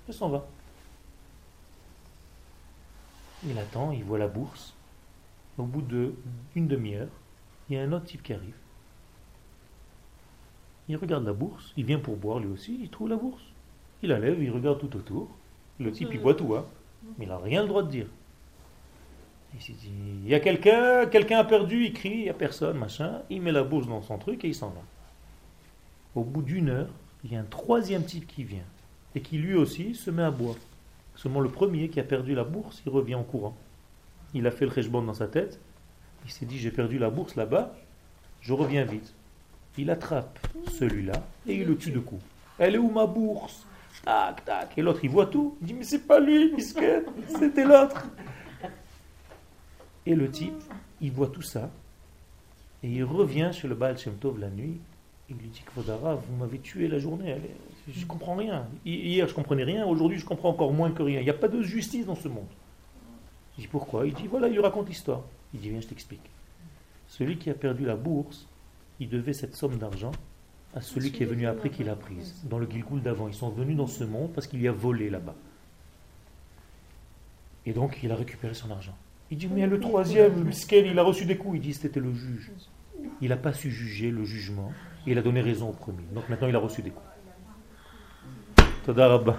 et s'en va. Il attend, il voit la bourse. Au bout d'une demi-heure, il y a un autre type qui arrive. Il regarde la bourse, il vient pour boire lui aussi, il trouve la bourse. Il la lève, il regarde tout autour. Le type, il boit tout, hein, mais il n'a rien le droit de dire. Il s'est dit, il y a quelqu'un, quelqu'un a perdu, il crie, il n'y a personne, machin. Il met la bourse dans son truc et il s'en va. Au bout d'une heure, il y a un troisième type qui vient et qui lui aussi se met à boire. Seulement le premier qui a perdu la bourse, il revient en courant. Il a fait le rejbon dans sa tête. Il s'est dit, j'ai perdu la bourse là-bas, je reviens vite. Il attrape celui-là et il le tue de coups. Elle est où ma bourse? Tac, tac. Et l'autre, il voit tout. Il dit, mais c'est pas lui, c'était l'autre. Et le type, il voit tout ça. Et il revient chez le Baal Shem Tov la nuit. Il lui dit, Kvodara, vous m'avez tué la journée. Je ne comprends rien. Hier, je comprenais rien. Aujourd'hui, je comprends encore moins que rien. Il n'y a pas de justice dans ce monde. Il dit, pourquoi? Il dit, voilà, il lui raconte l'histoire. Il dit, viens, je t'explique. Celui qui a perdu la bourse, il devait cette somme d'argent à celui qui est venu après qu'il a prise. Dans le Gilgoul d'avant, ils sont venus dans ce monde parce qu'il y a volé là-bas. Et donc, il a récupéré son argent. Il dit, mais le troisième, le il a reçu des coups. Il dit, c'était le juge. Il n'a pas su juger le jugement. Et il a donné raison au premier. Donc maintenant, il a reçu des coups. Toda Rabba.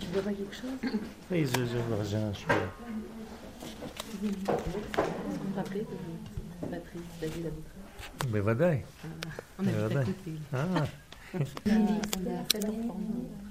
Tu veux pas quelque chose? Oui, je, je, j'ai un chou. Est-ce qu'on t'appelait Patrice, David Aboutra Mais wadai. Ah, on a vu ta copine. Ah. *laughs*